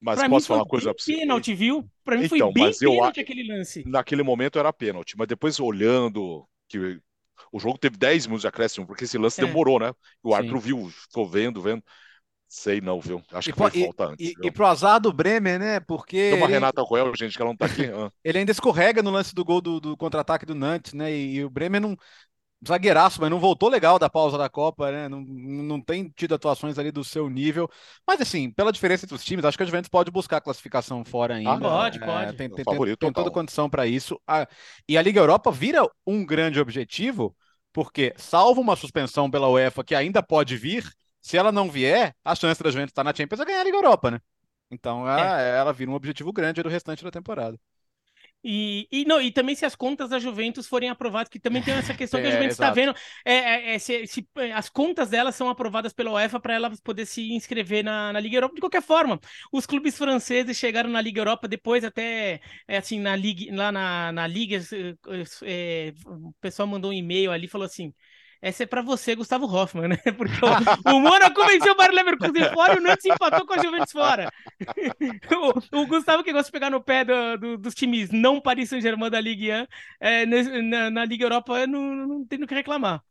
mas pra posso falar uma coisa pra você? pênalti, viu? Pra mim então, foi bem pênalti eu, aquele lance. Naquele momento era pênalti, mas depois olhando que o jogo teve 10 minutos de acréscimo, porque esse lance é. demorou, né? O árbitro viu, ficou vendo, vendo. Sei não, viu? Acho e, que foi e, falta antes. E, e pro azar do Bremer, né? Porque. Tem uma ele... Renata Coel, gente, que ela não tá aqui. ele ainda escorrega no lance do gol do, do contra-ataque do Nantes, né? E, e, o Bremer não, zagueiraço, mas não voltou legal da pausa da Copa, né? Não, não tem tido atuações ali do seu nível. Mas assim, pela diferença entre os times, acho que a Juventus pode buscar a classificação fora ainda. Ah, pode, é, pode. Tem, tem, tem, tem toda condição para isso. A, e a Liga Europa vira um grande objetivo, porque, salvo uma suspensão pela UEFA que ainda pode vir, se ela não vier, a chance da Juventus estar na Champions é ganhar a Liga Europa, né? Então ela, é. ela vira um objetivo grande do restante da temporada. E, e, não, e também se as contas da Juventus forem aprovadas, que também tem essa questão que a É, Juventus está exato. vendo, é, é- é se, se, é, as contas delas são aprovadas pela UEFA para ela poder se inscrever na, na Liga Europa. De qualquer forma, os clubes franceses chegaram na Liga Europa depois até, é, assim, na Liga, lá na, na Liga, é, é, o pessoal mandou um e-mail ali, falou assim, essa é para você, Gustavo Hoffmann, né? Porque o, o Mônaco venceu o Bayer Leverkusen fora e o Nantes empatou com a Juventus fora. o, o Gustavo que gosta de pegar no pé do- do- dos times não Paris Saint-Germain da Ligue 1, é, na, na Liga Europa não, não tem do que reclamar.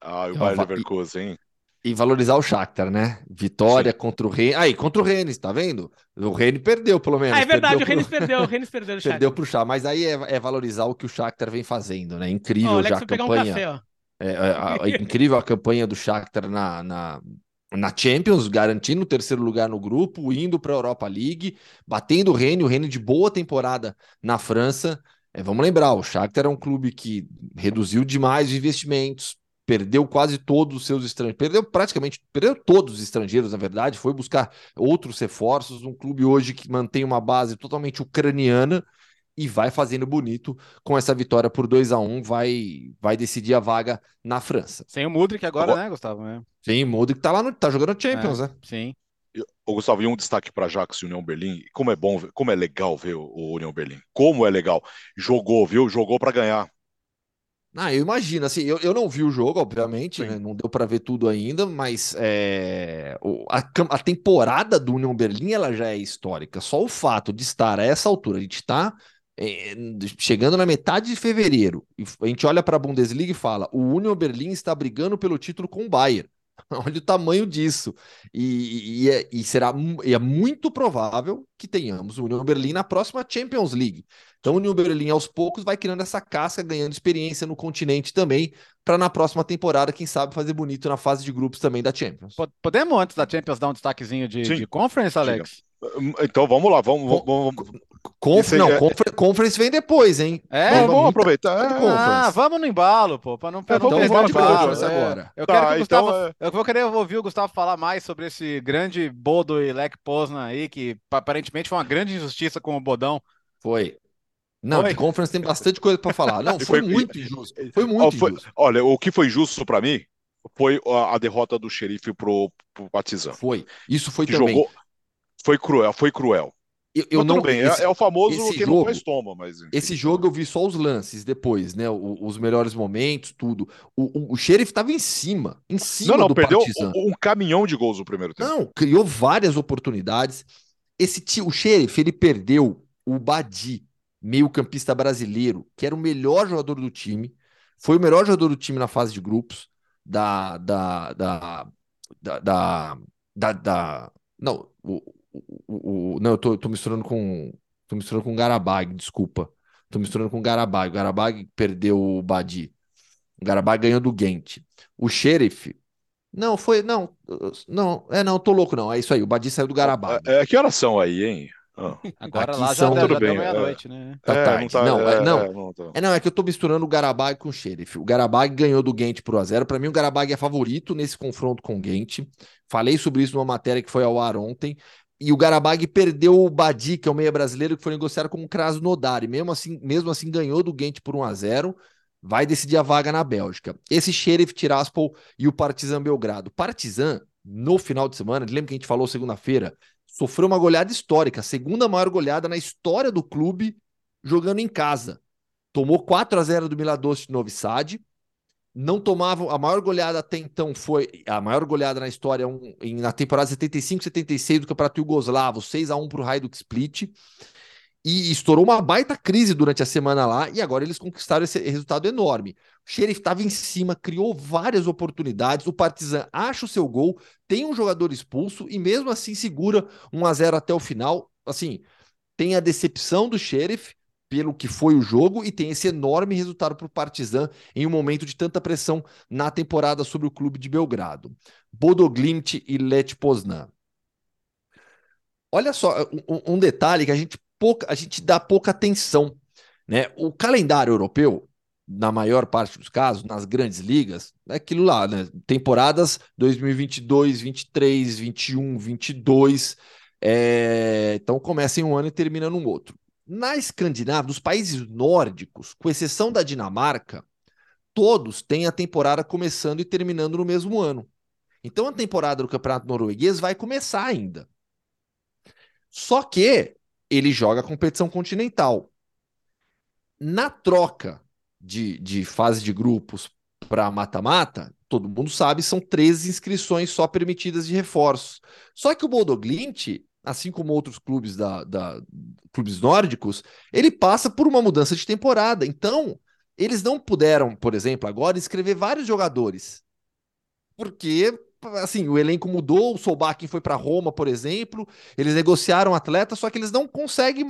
Ah, e o Bayer Leverkusen, hein? E valorizar o Shakhtar, né? Vitória contra o Rennes. Aí, contra o Rennes, tá vendo? O Rennes perdeu, pelo menos. Ah, é verdade, o Perdeu pro- Rennes perdeu, o Rennes perdeu o Perdeu Shakhtar. pro Chá, mas aí é, é valorizar o que o Shakhtar vem fazendo, né? Incrível o Alex já a foi pegar um campanha. café, ó. É, é, a- a- incrível a campanha do Shakhtar na, na, na Champions, garantindo o terceiro lugar no grupo, indo para a Europa League, batendo o Rennes, o Rennes de boa temporada na França. É, vamos lembrar, o Shakhtar é um clube que reduziu demais os investimentos, perdeu quase todos os seus estrangeiros, perdeu praticamente, perdeu todos os estrangeiros, na verdade, foi buscar outros reforços, um clube hoje que mantém uma base totalmente ucraniana e vai fazendo bonito com essa vitória por 2 a 1 vai vai decidir a vaga na França. Sem o Mudrik agora, Agora- né, Gustavo? É, Sim, Modric tá lá no, tá jogando Champions, né? sim. Ô, Gustavo, e um destaque para Ajax e União Berlim. Como é bom, como é legal ver o, o União Berlim. Como é legal. Jogou, viu? Jogou para ganhar. Ah, eu imagino, assim, eu, eu não vi o jogo, obviamente, né? Não deu para ver tudo ainda, mas é, o- a, a temporada do União Berlim ela já é histórica. Só o fato de estar a essa altura, a gente está chegando na metade de fevereiro, e a gente olha para a Bundesliga e fala: o União Berlim está brigando pelo título com o Bayern. Olha o tamanho disso. E, e é, e será e é muito provável que tenhamos o União Berlim na próxima Champions League. Então, o União Berlim, aos poucos, vai criando essa casca, ganhando experiência no continente também, para na próxima temporada, quem sabe, fazer bonito na fase de grupos também da Champions. Po- Podemos, antes da Champions, dar um destaquezinho de, de conference, Alex? Então vamos lá, vamos. vamos, vamos, Conf... Não, é- confer- Conference vem depois, hein? É? vamos, muita- aproveitar. É. Ah, vamos no embalo, pô, para não, pra É, não vamos- perder vamos o pro embalo. conference É. agora. Eu Tá, quero que o então, Gustavo, é- eu vou querer ouvir o Gustavo falar mais sobre esse grande Bodo e Lech Poznan aí, que aparentemente foi uma grande injustiça com o Bodão. Foi. Não, Foi? de Conference tem bastante coisa para falar. Não, foi, foi- muito injusto. Foi muito foi- injusto. olha, o que foi justo para mim foi a, derrota do xerife pro, pro Partizan. Foi. Isso foi Que também. jogou. Foi cruel, foi cruel. Eu, eu não bem, é- esse- é, o famoso esse quem jogo- não faz toma, mas. enfim. Esse jogo eu vi só os lances depois, né? O- os melhores momentos, tudo. O, o, o Sheriff estava em cima, em cima Não, não, do perdeu Partizan. um, um caminhão de gols no primeiro tempo. Não, criou várias oportunidades. Esse ti- o Sheriff, ele perdeu o Badi, meio-campista brasileiro, que era o melhor jogador do time. Foi o melhor jogador do time na fase de grupos da da da da, da, da- da- não, o, o, o- não, eu tô, tô misturando com tô misturando com o Garabag, desculpa. Tô misturando com o Garabag. O Garabag perdeu o Badi. O Garabag ganhou do Gent. O Sheriff não, foi. Não, não, é, não, tô louco, não. É isso aí. O Badi saiu do Garabag. É, é, que horas são aí, hein? Ah, Agora Aqui lá são- Tudo já deu bem, meia-noite, né? Tá é, tarde. Não, é, não. é, não tá. É, não, é que eu tô misturando o Garabag com o Sheriff. O Garabag ganhou do Gent por 1x0. Pra mim, o Garabag é favorito nesse confronto com o Gent. Falei sobre isso numa matéria que foi ao ar ontem. E o Garabag perdeu o Badi, que é o meia brasileiro, que foi negociado com o Krasnodar. E mesmo assim, mesmo assim ganhou do Gent por 1x0. Vai decidir a vaga na Bélgica. Esse Sheriff Tiraspol e o Partizan Belgrado. Partizan, no final de semana, lembra que a gente falou segunda-feira, sofreu uma goleada histórica, a segunda maior goleada na história do clube jogando em casa. Tomou 4 a 0 do Miladost Novi Sad. Não tomavam. A maior goleada até então foi. A maior goleada na história um, em, na temporada 75-76 do Campeonato Yugoslavo, 6 a 1 para o Hajduk Split. E estourou uma baita crise durante a semana lá. E agora eles conquistaram esse resultado enorme. O estava em cima, criou várias oportunidades. O Partizan acha o seu gol, tem um jogador expulso e mesmo assim segura 1 a 0 até o final. Assim, tem a decepção do Sheriff pelo que foi o jogo e tem esse enorme resultado para o Partizan em um momento de tanta pressão na temporada sobre o clube de Belgrado. Bodo Glimt e Lech Poznan. Olha só, um, um detalhe que a gente, pouca, a gente dá pouca atenção. Né? O calendário europeu, na maior parte dos casos, nas grandes ligas, é aquilo lá, né? Temporadas 2022, 23, 21, 22. É... Então começa em um ano e termina num outro. Na Escandinávia, nos países nórdicos, com exceção da Dinamarca, todos têm a temporada começando e terminando no mesmo ano. Então a temporada do Campeonato Norueguês vai começar ainda. Só que ele joga a competição continental. Na troca de, de fase de grupos para mata-mata, todo mundo sabe, são 13 inscrições só permitidas de reforços. Só que o Bodo Glint, assim como outros clubes da, da clubes nórdicos, ele passa por uma mudança de temporada. Então, eles não puderam, por exemplo, agora escrever vários jogadores. Porque assim, o elenco mudou, o Solbakken foi para Roma, por exemplo, eles negociaram atleta, só que eles não conseguem.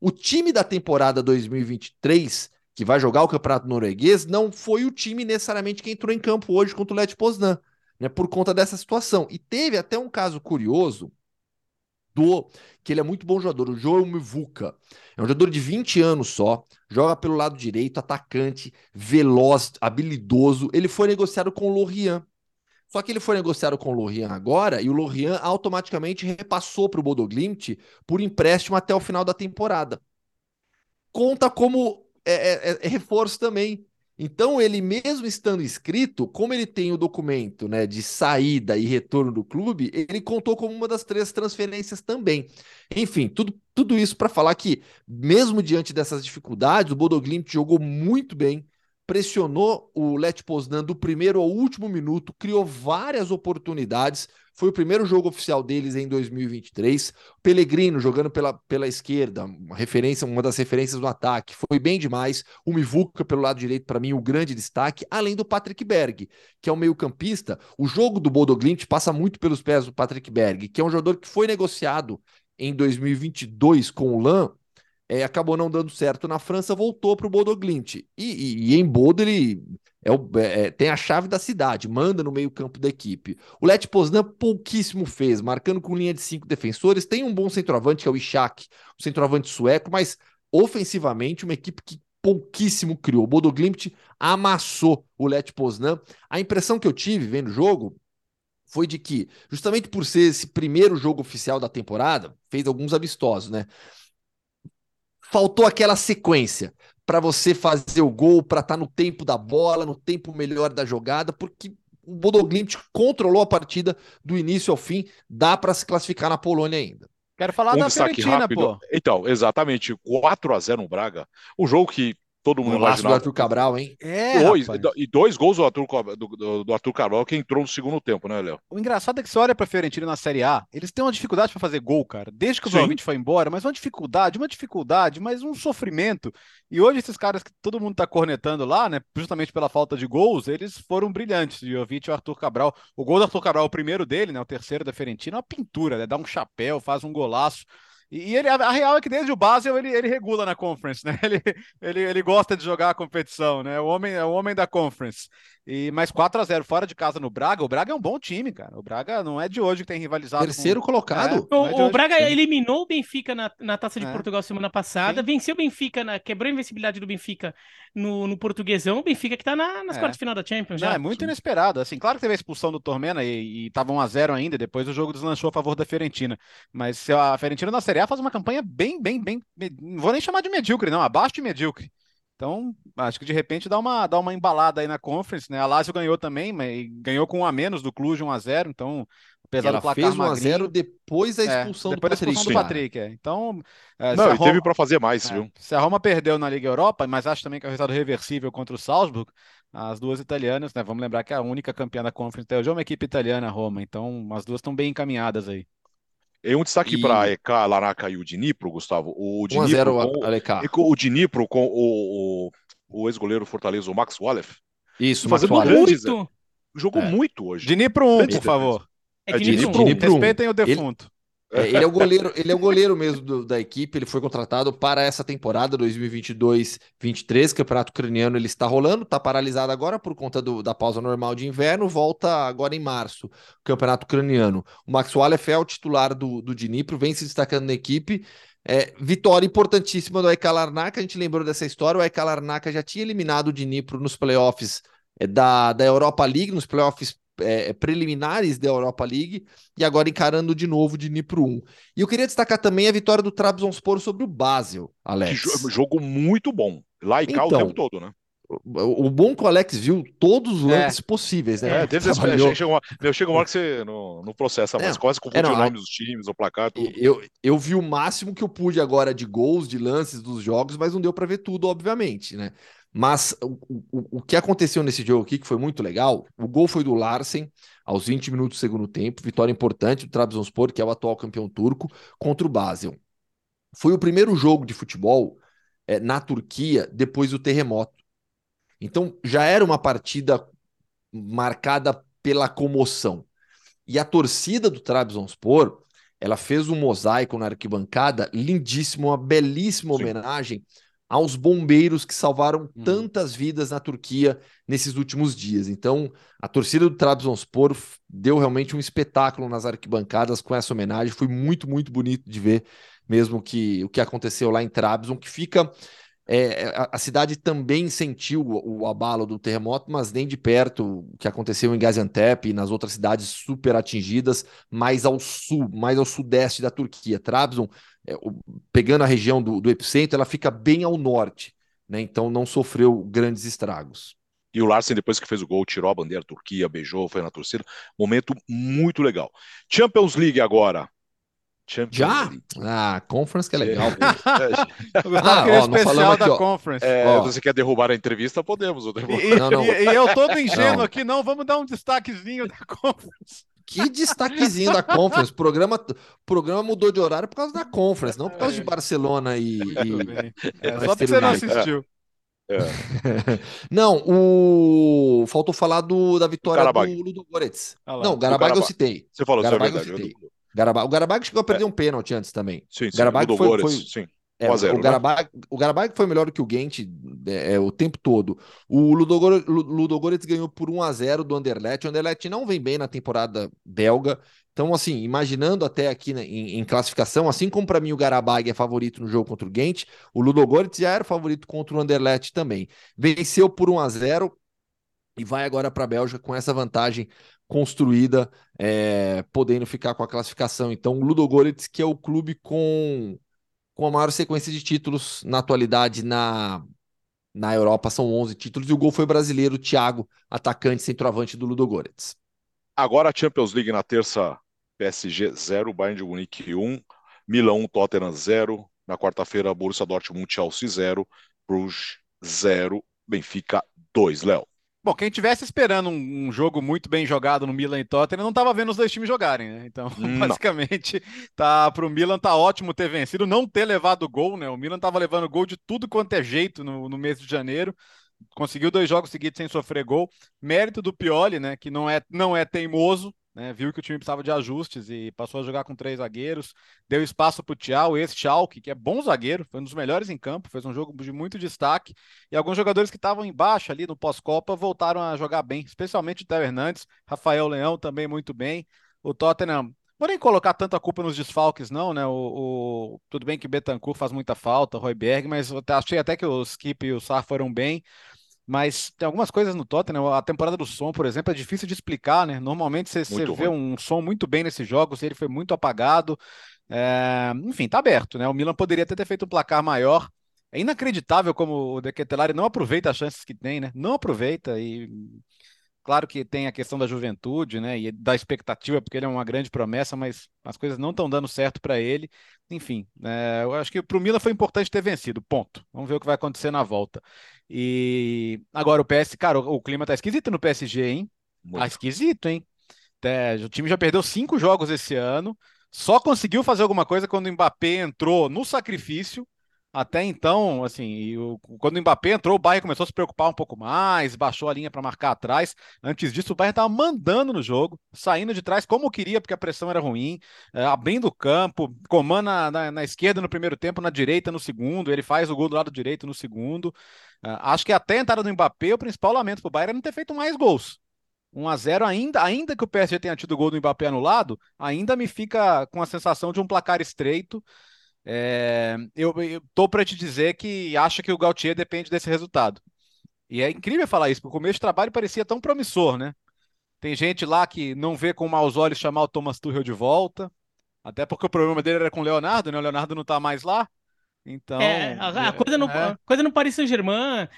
O time da temporada 2023, que vai jogar o Campeonato Norueguês, não foi o time necessariamente que entrou em campo hoje contra o Let Poznan, né, por conta dessa situação. E teve até um caso curioso do que ele é muito bom jogador, o Joel Mivuca. É um jogador de 20 anos só, joga pelo lado direito, atacante, veloz, habilidoso. Ele foi negociado com o Lorient só que ele foi negociado com o Lorient agora e o Lorient automaticamente repassou para o Bodoglimt por empréstimo até o final da temporada. Conta como é, é, é, reforço também. Então, ele mesmo estando inscrito, como ele tem o documento né, de saída e retorno do clube, ele contou como uma das três transferências também. Enfim, tudo, tudo isso para falar que, mesmo diante dessas dificuldades, o Bodoglimt jogou muito bem, pressionou o Let Poznan do primeiro ao último minuto, criou várias oportunidades. Foi o primeiro jogo oficial deles em 2023. O Pellegrino jogando pela, pela esquerda, uma referência, uma das referências do ataque, foi bem demais. O Mivuca pelo lado direito, para mim, o grande destaque, além do Patrick Berg, que é o meio-campista. O jogo do Bodo Glimt passa muito pelos pés do Patrick Berg, que é um jogador que foi negociado em 2022 com o LAN é, acabou não dando certo na França, voltou para o Bodoglint. E, e, e, em Bodo ele é o, é, tem a chave da cidade, manda no meio campo da equipe. O Let Poznan pouquíssimo fez, marcando com linha de cinco defensores. Tem um bom centroavante, que é o Ishak, o centroavante sueco, mas ofensivamente uma equipe que pouquíssimo criou. O Bodo amassou o Let Poznan. A impressão que eu tive vendo o jogo foi de que, justamente por ser esse primeiro jogo oficial da temporada, fez alguns amistosos, né? faltou aquela sequência para você fazer o gol, para estar tá no tempo da bola, no tempo melhor da jogada, porque o Bodoglimt controlou a partida do início ao fim, dá para se classificar na Polônia ainda. Quero falar um da Fiorentina, rápido. pô. Então, exatamente, 4 a 0 no Braga. Um jogo que todo mundo Golaço imaginava. do Arthur Cabral, hein? É, dois, e dois gols do Arthur, do, do Arthur Cabral que entrou no segundo tempo, né, Léo? O engraçado é que você olha pra Fiorentina na Série A, eles têm uma dificuldade para fazer gol, cara. Desde que o Vlahovic foi embora, mas uma dificuldade, uma dificuldade, mas um sofrimento. E hoje esses caras que todo mundo tá cornetando lá, né, justamente pela falta de gols, eles foram brilhantes, o Jovic e o Arthur Cabral. O gol do Arthur Cabral, o primeiro dele, né, o terceiro da Fiorentina, é uma pintura, né, dá um chapéu, faz um golaço. E ele, a real é que desde o Basel ele, ele regula na conference, né? Ele, ele, ele gosta de jogar a competição, né? O homem é o homem da conference. E mais 4 a 0 fora de casa no Braga. O Braga é um bom time, cara. O Braga não é de hoje que tem rivalizado. Terceiro com... colocado. É, o, é o Braga eliminou o Benfica na, na Taça de é. Portugal semana passada, Sim. venceu o Benfica, na, quebrou a invencibilidade do Benfica no, no portuguesão. O Benfica que tá na, nas é. quartas de final da Champions. Já. é muito inesperado. Assim, claro que teve a expulsão do Tormena e, estava 1 a 0 ainda. Depois o jogo deslanchou a favor da Fiorentina. Mas a Fiorentina na Série A faz uma campanha bem, bem, bem. Não vou nem chamar de medíocre, não. Abaixo de medíocre. Então, acho que de repente dá uma, dá uma embalada aí na Conference, né? A Lazio ganhou também, mas ganhou com um a menos do Cluj, 1 a 0 então, apesar Ela do placar fez 1 a 0 depois da é, expulsão é, depois do Patrick. Da expulsão do Patrick é. Então, é, Não, Roma, teve para fazer mais, é, viu? Se a Roma perdeu na Liga Europa, mas acho também que é um resultado reversível contra o Salzburg, as duas italianas, né? Vamos lembrar que a única campeã da Conference até hoje é uma equipe italiana, Roma, então as duas estão bem encaminhadas aí. E um destaque e... para a EK, Laraka e o Dnipro, Gustavo. O Dnipro 1 a 0 com, o, o Dnipro com o, o o ex-goleiro Fortaleza, o Max Wallace. Isso, fazendo Max grandes, muito. Jogou é. muito hoje. Dnipro 1, por favor. É, é Dnipro 1. Respeitem o defunto. Ele, é, ele, é o goleiro, ele é o goleiro mesmo do, da equipe. Ele foi contratado para essa temporada 2022-23. Campeonato ucraniano ele está rolando, está paralisado agora por conta do, da pausa normal de inverno. Volta agora em março. Campeonato ucraniano. O Max Wallace é o titular do, do Dnipro, vem se destacando na equipe. É, vitória importantíssima do Aika Larnaca, a gente lembrou dessa história, o Aika Larnaca já tinha eliminado o Dnipro nos playoffs é, da, da Europa League, nos playoffs é, preliminares da Europa League e agora encarando de novo de Nipro 1. E eu queria destacar também a vitória do Trabzonspor sobre o Basel, Alex. Que jogo muito bom. Lá e cá então, o tempo todo, né? O bom que o Alex viu todos os é. lances é. possíveis, né? É, teve Trabalhou... chega, uma, chega uma hora que você não, não processa mais, é, quase confunde é, o nome dos times, o placar, tudo. Eu, eu vi o máximo que eu pude agora de gols, de lances dos jogos, mas não deu para ver tudo, obviamente, né? Mas o, o, o que aconteceu nesse jogo aqui, que foi muito legal, o gol foi do Larsen, aos 20 minutos do segundo tempo, vitória importante do Trabzonspor, que é o atual campeão turco, contra o Basel. Foi o primeiro jogo de futebol é, na Turquia depois do terremoto. Então já era uma partida marcada pela comoção. E a torcida do Trabzonspor, ela fez um mosaico na arquibancada lindíssimo, uma belíssima Sim. homenagem aos bombeiros que salvaram hum. tantas vidas na Turquia nesses últimos dias. Então, a torcida do Trabzonspor deu realmente um espetáculo nas arquibancadas com essa homenagem. Foi muito, muito bonito de ver mesmo que o que aconteceu lá em Trabzon, que fica é, é, a, cidade também sentiu o, o, abalo do terremoto, mas nem de perto o que aconteceu em Gaziantep e nas outras cidades super atingidas, mais ao sul, mais ao sudeste da Turquia. Trabzon, é, o, pegando a região do, do epicentro, ela fica bem ao norte, né? então não sofreu grandes estragos. E o Larsen, depois que fez o gol, tirou a bandeira Turquia, beijou, foi na torcida. Momento muito legal. Champions League agora. Champions Já? League. Ah, Conference que é legal. ah, ó, não falamos da Conference. É, você quer derrubar a entrevista? Podemos. E, não, não. E, e, eu todo ingênuo não. aqui, não, vamos dar um destaquezinho da Conference. Que destaquezinho da Conference. O programa, programa mudou de horário por causa da Conference, não por causa de Barcelona e. e... É, só porque você não assistiu. É. não, o. Faltou falar do, da vitória do Ludo Goretz. Ah não, o Garabag eu citei. Você falou, Garabag é eu citei. Garabag, o Garabag chegou a perder é. um pênalti antes também. Sim, sim. Garabag foi, foi, sim. É, o, né? Garabag, o Garabag foi melhor que o Gent é, é, o tempo todo. O Ludogorets ganhou por 1 a 0 do Anderlecht. O Anderlecht não vem bem na temporada belga. Então, assim, imaginando até aqui né, em, em, classificação, assim como para mim o Garabag é favorito no jogo contra o Gent, o Ludogorets já era favorito contra o Anderlecht também. Venceu por 1 a 0 e vai agora para a Bélgica com essa vantagem construída, é, podendo ficar com a classificação. Então, o Ludogorets, que é o clube com, com a maior sequência de títulos na atualidade na, na Europa, são 11 títulos, e o gol foi brasileiro, Thiago, atacante centroavante do Ludogorets. Agora a Champions League na terça, PSG 0, Bayern de Munique 1, Milão Tottenham 0, na quarta-feira Borussia Dortmund Chelsea 0, Bruges 0, Benfica 2, Léo. Bom, quem tivesse esperando um, um, jogo muito bem jogado no Milan e Tottenham não estava vendo os dois times jogarem, né? Então, não. basicamente, tá para o Milan tá ótimo ter vencido, não ter levado gol, né? O Milan estava levando gol de tudo quanto é jeito no, no mês de janeiro. Conseguiu dois jogos seguidos sem sofrer gol. Mérito do Pioli, né? Que não é, não é teimoso, né, viu que o time precisava de ajustes e passou a jogar com três zagueiros, deu espaço para o Thiago, esse Schalke, que é bom zagueiro, foi um dos melhores em campo, fez um jogo de muito destaque, e alguns jogadores que estavam embaixo ali no pós-Copa voltaram a jogar bem, especialmente o Theo Hernandes, Rafael Leão também muito bem, o Tottenham Vou nem colocar tanta culpa nos desfalques, não, né? O, o... Tudo bem que Betancourt faz muita falta, Royberg, mas eu achei até que o Skip e o Sar foram bem. Mas tem algumas coisas no Tottenham. A temporada do som, por exemplo, é difícil de explicar, né? Normalmente você, você vê um som muito bem nesses jogos, ele foi muito apagado. É... Enfim, tá aberto, né? O Milan poderia até ter feito um placar maior. É inacreditável como o De Ketelari não aproveita as chances que tem, né? Não aproveita e Claro que tem a questão da juventude, né, e da expectativa, porque ele é uma grande promessa, mas as coisas não estão dando certo para ele. Enfim, é, eu acho que para o Milan foi importante ter vencido, ponto. Vamos ver o que vai acontecer na volta. E agora o PS, cara, o, o clima tá esquisito no PSG, hein? Muito. Tá esquisito, hein? É, o time já perdeu cinco jogos esse ano, só conseguiu fazer alguma coisa quando o Mbappé entrou no sacrifício até então, assim, quando o Mbappé entrou, o Bayern começou a se preocupar um pouco mais, baixou a linha para marcar atrás. Antes disso, o Bayern estava mandando no jogo, saindo de trás como queria, porque a pressão era ruim, é, abrindo o campo, comando na, na, na, esquerda no primeiro tempo, na direita no segundo. Ele faz o gol do lado direito no segundo. É, acho que até a entrada do Mbappé, o principal lamento para o Bayern é não ter feito mais gols. 1 a 0 ainda, ainda que o PSG tenha tido o gol do Mbappé anulado, ainda me fica com a sensação de um placar estreito. É, eu, eu tô para te dizer que acho que o Gautier depende desse resultado. E é incrível falar isso, porque o começo de trabalho parecia tão promissor, né? Tem gente lá que não vê com maus olhos chamar o Thomas Tuchel de volta. Até porque o problema dele era com o Leonardo, né? O Leonardo não tá mais lá. Então. É, a, a coisa, no, é. coisa no Paris Saint-Germain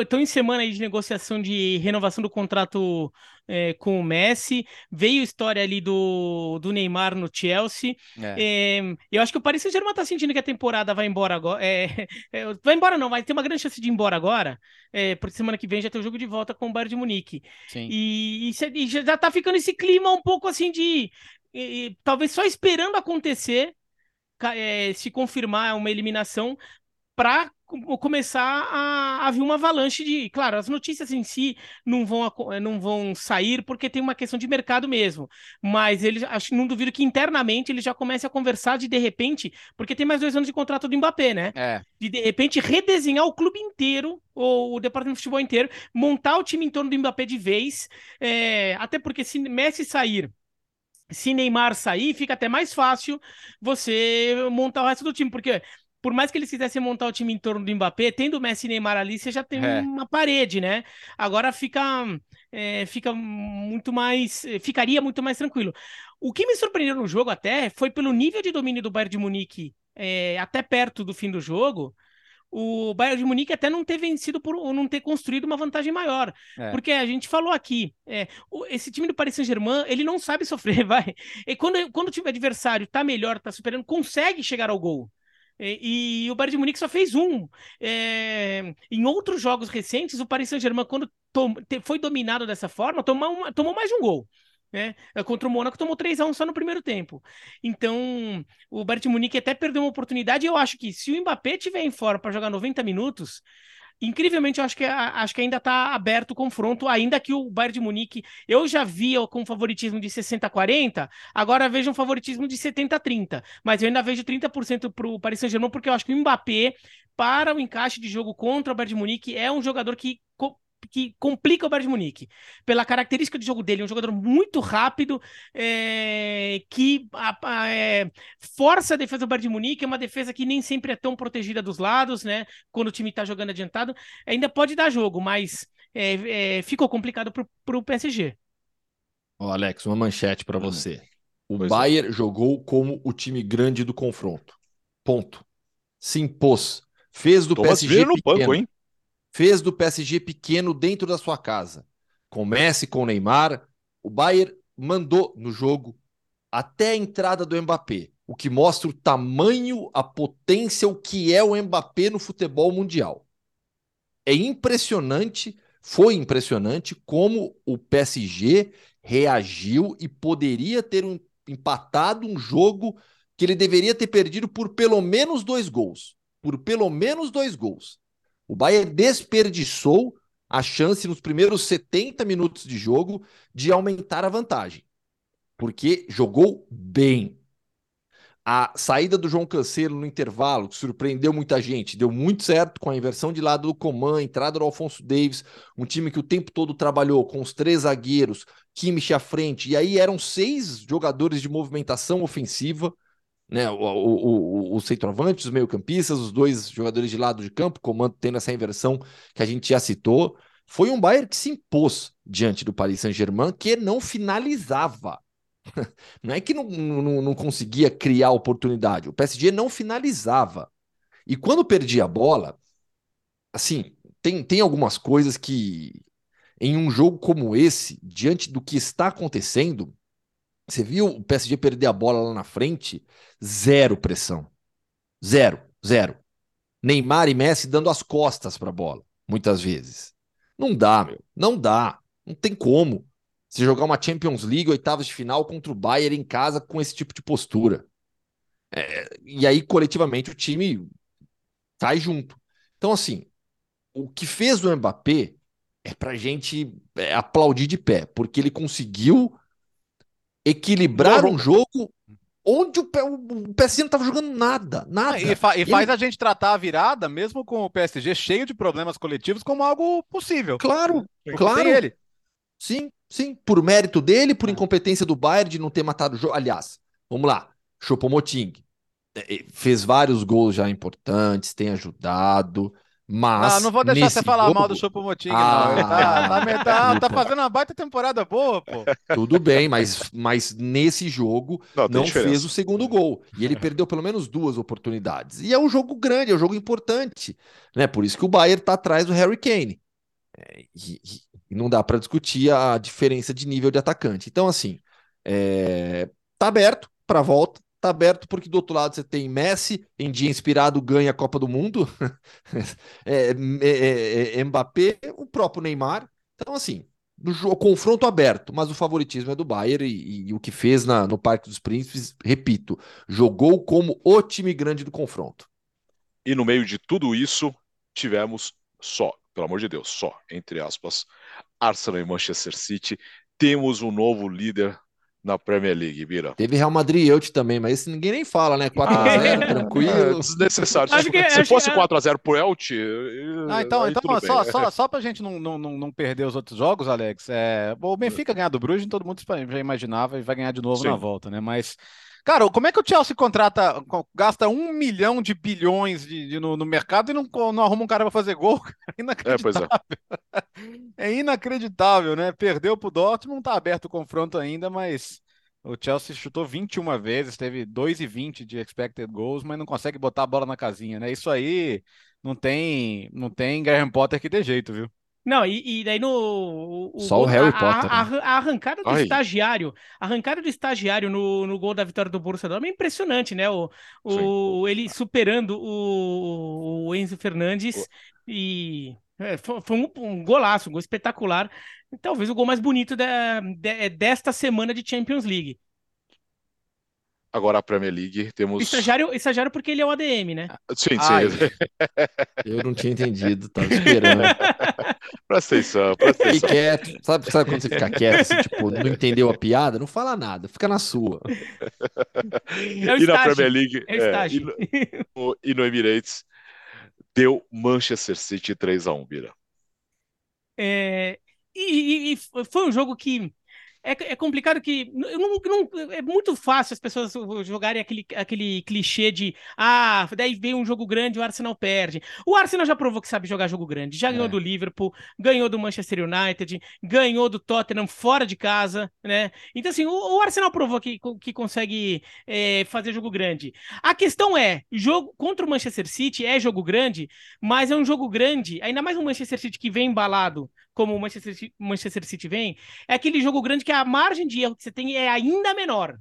estão em semana aí de negociação de renovação do contrato é, com o Messi. Veio história ali do, do Neymar no Chelsea. É. É, eu acho que o Paris Saint-Germain está sentindo que a temporada vai embora agora. é, é, vai embora, não, vai ter uma grande chance de ir embora agora. É, porque semana que vem já tem o jogo de volta com o Bayern de Munique. Sim. E, e, e já está ficando esse clima um pouco assim de. e- talvez só esperando acontecer é, se confirmar uma eliminação para começar a, vir uma avalanche de. Claro, as notícias em si não vão, eh, não vão sair porque tem uma questão de mercado mesmo. Mas eles acho, não duvido que internamente eles já comecem a conversar de de repente, porque tem mais dois anos de contrato do Mbappé, né? É. de de repente redesenhar o clube inteiro, ou o departamento de futebol inteiro, montar o time em torno do Mbappé de vez, é, até porque se Messi sair, se Neymar sair, fica até mais fácil você montar o resto do time, porque por mais que eles quisessem montar o time em torno do Mbappé, tendo Messi e Neymar ali, você já tem É. uma parede, né? Agora fica, é, fica muito mais, ficaria muito mais tranquilo. O que me surpreendeu no jogo até foi pelo nível de domínio do Bayern de Munique é, até perto do fim do jogo, o Bayern de Munique até não ter vencido por ou não ter construído uma vantagem maior. É. Porque a gente falou aqui, é, o- esse time do Paris Saint-Germain, ele não sabe sofrer, vai. E quando, quando o time adversário tá melhor, tá superando, consegue chegar ao gol. E, e o Bayern de Munique só fez um. É, em outros jogos recentes, o Paris Saint-Germain, quando tom- te- foi dominado dessa forma, tomou, uma- tomou mais de um gol. Né? Contra o Mônaco tomou 3 a 1 só no primeiro tempo. Então, o Bayern de Munique até perdeu uma oportunidade. Eu acho que se o Mbappé tiver em forma para jogar 90 minutos, incrivelmente eu acho que, acho que ainda está aberto o confronto, ainda que o Bayern de Munique eu já via com favoritismo de 60 a 40, agora vejo um favoritismo de 70 a 30. Mas eu ainda vejo 30% para o Paris Saint-Germain, porque eu acho que o Mbappé, para o encaixe de jogo contra o Bayern de Munique, é um jogador que. Que complica o Bayern de Munique. Pela característica de jogo dele, é um jogador muito rápido, é, que a- a- é, força a defesa do Bayern de Munique, é uma defesa que nem sempre é tão protegida dos lados, né? Quando o time tá jogando adiantado, ainda pode dar jogo, mas é, é, ficou complicado pro, pro PSG. Ó, Alex, uma manchete para você. O Pois é. Bayern jogou como o time grande do confronto. Ponto. Se impôs. Fez do Thomas PSG no pequeno. banco, hein? Fez do PSG pequeno dentro da sua casa. Com Messi, com Neymar, o Bayern mandou no jogo até a entrada do Mbappé, o que mostra o tamanho, a potência, o que é o Mbappé no futebol mundial. É impressionante, foi impressionante como o PSG reagiu e poderia ter um- empatado um jogo que ele deveria ter perdido por pelo menos dois gols. Por pelo menos dois gols. O Bayern desperdiçou a chance nos primeiros 70 minutos de jogo de aumentar a vantagem, porque jogou bem. A saída do João Cancelo no intervalo, que surpreendeu muita gente, deu muito certo com a inversão de lado do Coman, entrada do Alfonso Davis, um time que o tempo todo trabalhou com os três zagueiros, Kimmich à frente, e aí eram seis jogadores de movimentação ofensiva, né? O, o, o, o centroavante, os meio-campistas, os dois jogadores de lado de campo, comando tendo essa inversão que a gente já citou. Foi um Bayern que se impôs diante do Paris Saint-Germain, que não finalizava. Não é que não, não, não conseguia criar oportunidade, o PSG não finalizava. E quando perdia a bola, assim, tem, tem algumas coisas que, em um jogo como esse, diante do que está acontecendo, você viu o PSG perder a bola lá na frente? Zero pressão. Zero, zero. Neymar e Messi dando as costas para a bola, muitas vezes. Não dá, meu. Não dá. Não tem como. Você jogar uma Champions League, oitavas de final contra o Bayern em casa com esse tipo de postura. É, e aí, coletivamente, o time cai junto. Então, assim, o que fez o Mbappé é pra gente é, aplaudir de pé, porque ele conseguiu equilibrar um jogo onde o, o PSG não estava jogando nada, nada. E, fa- e Ele- faz a gente tratar a virada, mesmo com o PSG cheio de problemas coletivos, como algo possível. Claro, Porque claro. ele. Sim, sim. Por mérito dele, por É. incompetência do Bayern de não ter matado o jogo. Aliás, vamos lá. Choupo-Moting eh, eh, fez vários gols já importantes, tem ajudado, Mas. Não, não vou deixar você falar jogo, mal do Choupo-Moting, Ah, não. Ele tá, tá, tá- tá fazendo uma baita temporada boa, pô. Tudo bem, mas, mas nesse jogo Não, não fez o segundo gol. E ele perdeu pelo menos duas oportunidades. E é um jogo grande, é um jogo importante. Né? Por isso que o Bayern está atrás do Harry Kane. É, e, e- e não dá para discutir a diferença de nível de atacante. Então, assim, é, tá aberto para volta. Tá aberto porque do outro lado você tem Messi, em dia inspirado ganha a Copa do Mundo, é, é, é, é, Mbappé, o próprio Neymar. Então, assim, jogo, confronto aberto, mas o favoritismo é do Bayern e, e o que fez na- no Parque dos Príncipes, repito, jogou como o time grande do confronto. E no meio de tudo isso, tivemos só, pelo amor de Deus, só, entre aspas, Arsenal e Manchester City. Temos um novo líder na Premier League, Bira. Teve Real Madrid e Elche também, mas esse ninguém nem fala, né? 4x0, É tranquilo. desnecessário. Acho Se, que- se acho fosse que- 4x0 pro Elche. Ah, então, então só, bem. só, só pra gente não, não, não perder os outros jogos, Alex, é, o Benfica ganhar do Bruges, todo mundo já imaginava e vai ganhar de novo Sim. na volta, né? Mas, cara, como é que o Chelsea contrata, co- gasta um milhão de bilhões de, de- no, no mercado e não, não arruma um cara pra fazer gol? É, pois é. É inacreditável, né? Perdeu pro Dortmund, não tá aberto o confronto ainda, mas o Chelsea chutou 21 vezes, teve 2,20 de expected goals, mas não consegue botar a bola na casinha, né? Isso aí não tem, não tem Graham Potter que dê jeito, viu? Não, e, e daí no. Só o Harry a, Potter, A, né? a- a arrancada do Ai. estagiário, a arrancada do estagiário no, no gol da vitória do Borussia Dortmund é impressionante, né? O, o, ele superando o, o Enzo Fernandes e é, foi, foi um, um golaço, um gol espetacular. Talvez o gol mais bonito da, de- desta semana de Champions League. Agora a Premier League temos. Estagiário, estagiário porque ele é o ADM, né? Sim, sim. Ai. Eu não tinha entendido, tava esperando. Presta atenção, presta atenção. quieto. Sabe, sabe quando você fica quieto, assim, tipo, não entendeu a piada? Não fala nada, fica na sua. É o e na. Premier League. É o é, e, no, e no Emirates deu Manchester City 3x1, Bira. É, e, e- e foi um jogo que é, é complicado que não, não- é muito fácil as pessoas jogarem aquele, aquele clichê de ah, daí vem um jogo grande e o Arsenal perde. O Arsenal já provou que sabe jogar jogo grande, já ganhou É. do Liverpool, ganhou do Manchester United, ganhou do Tottenham fora de casa, né? Então assim, o, o Arsenal provou que, que consegue é, fazer jogo grande. A questão é, jogo contra o Manchester City é jogo grande, mas é um jogo grande, ainda mais um Manchester City que vem embalado como o Manchester City, Manchester City vem, é aquele jogo grande que a margem de erro que você tem é ainda menor.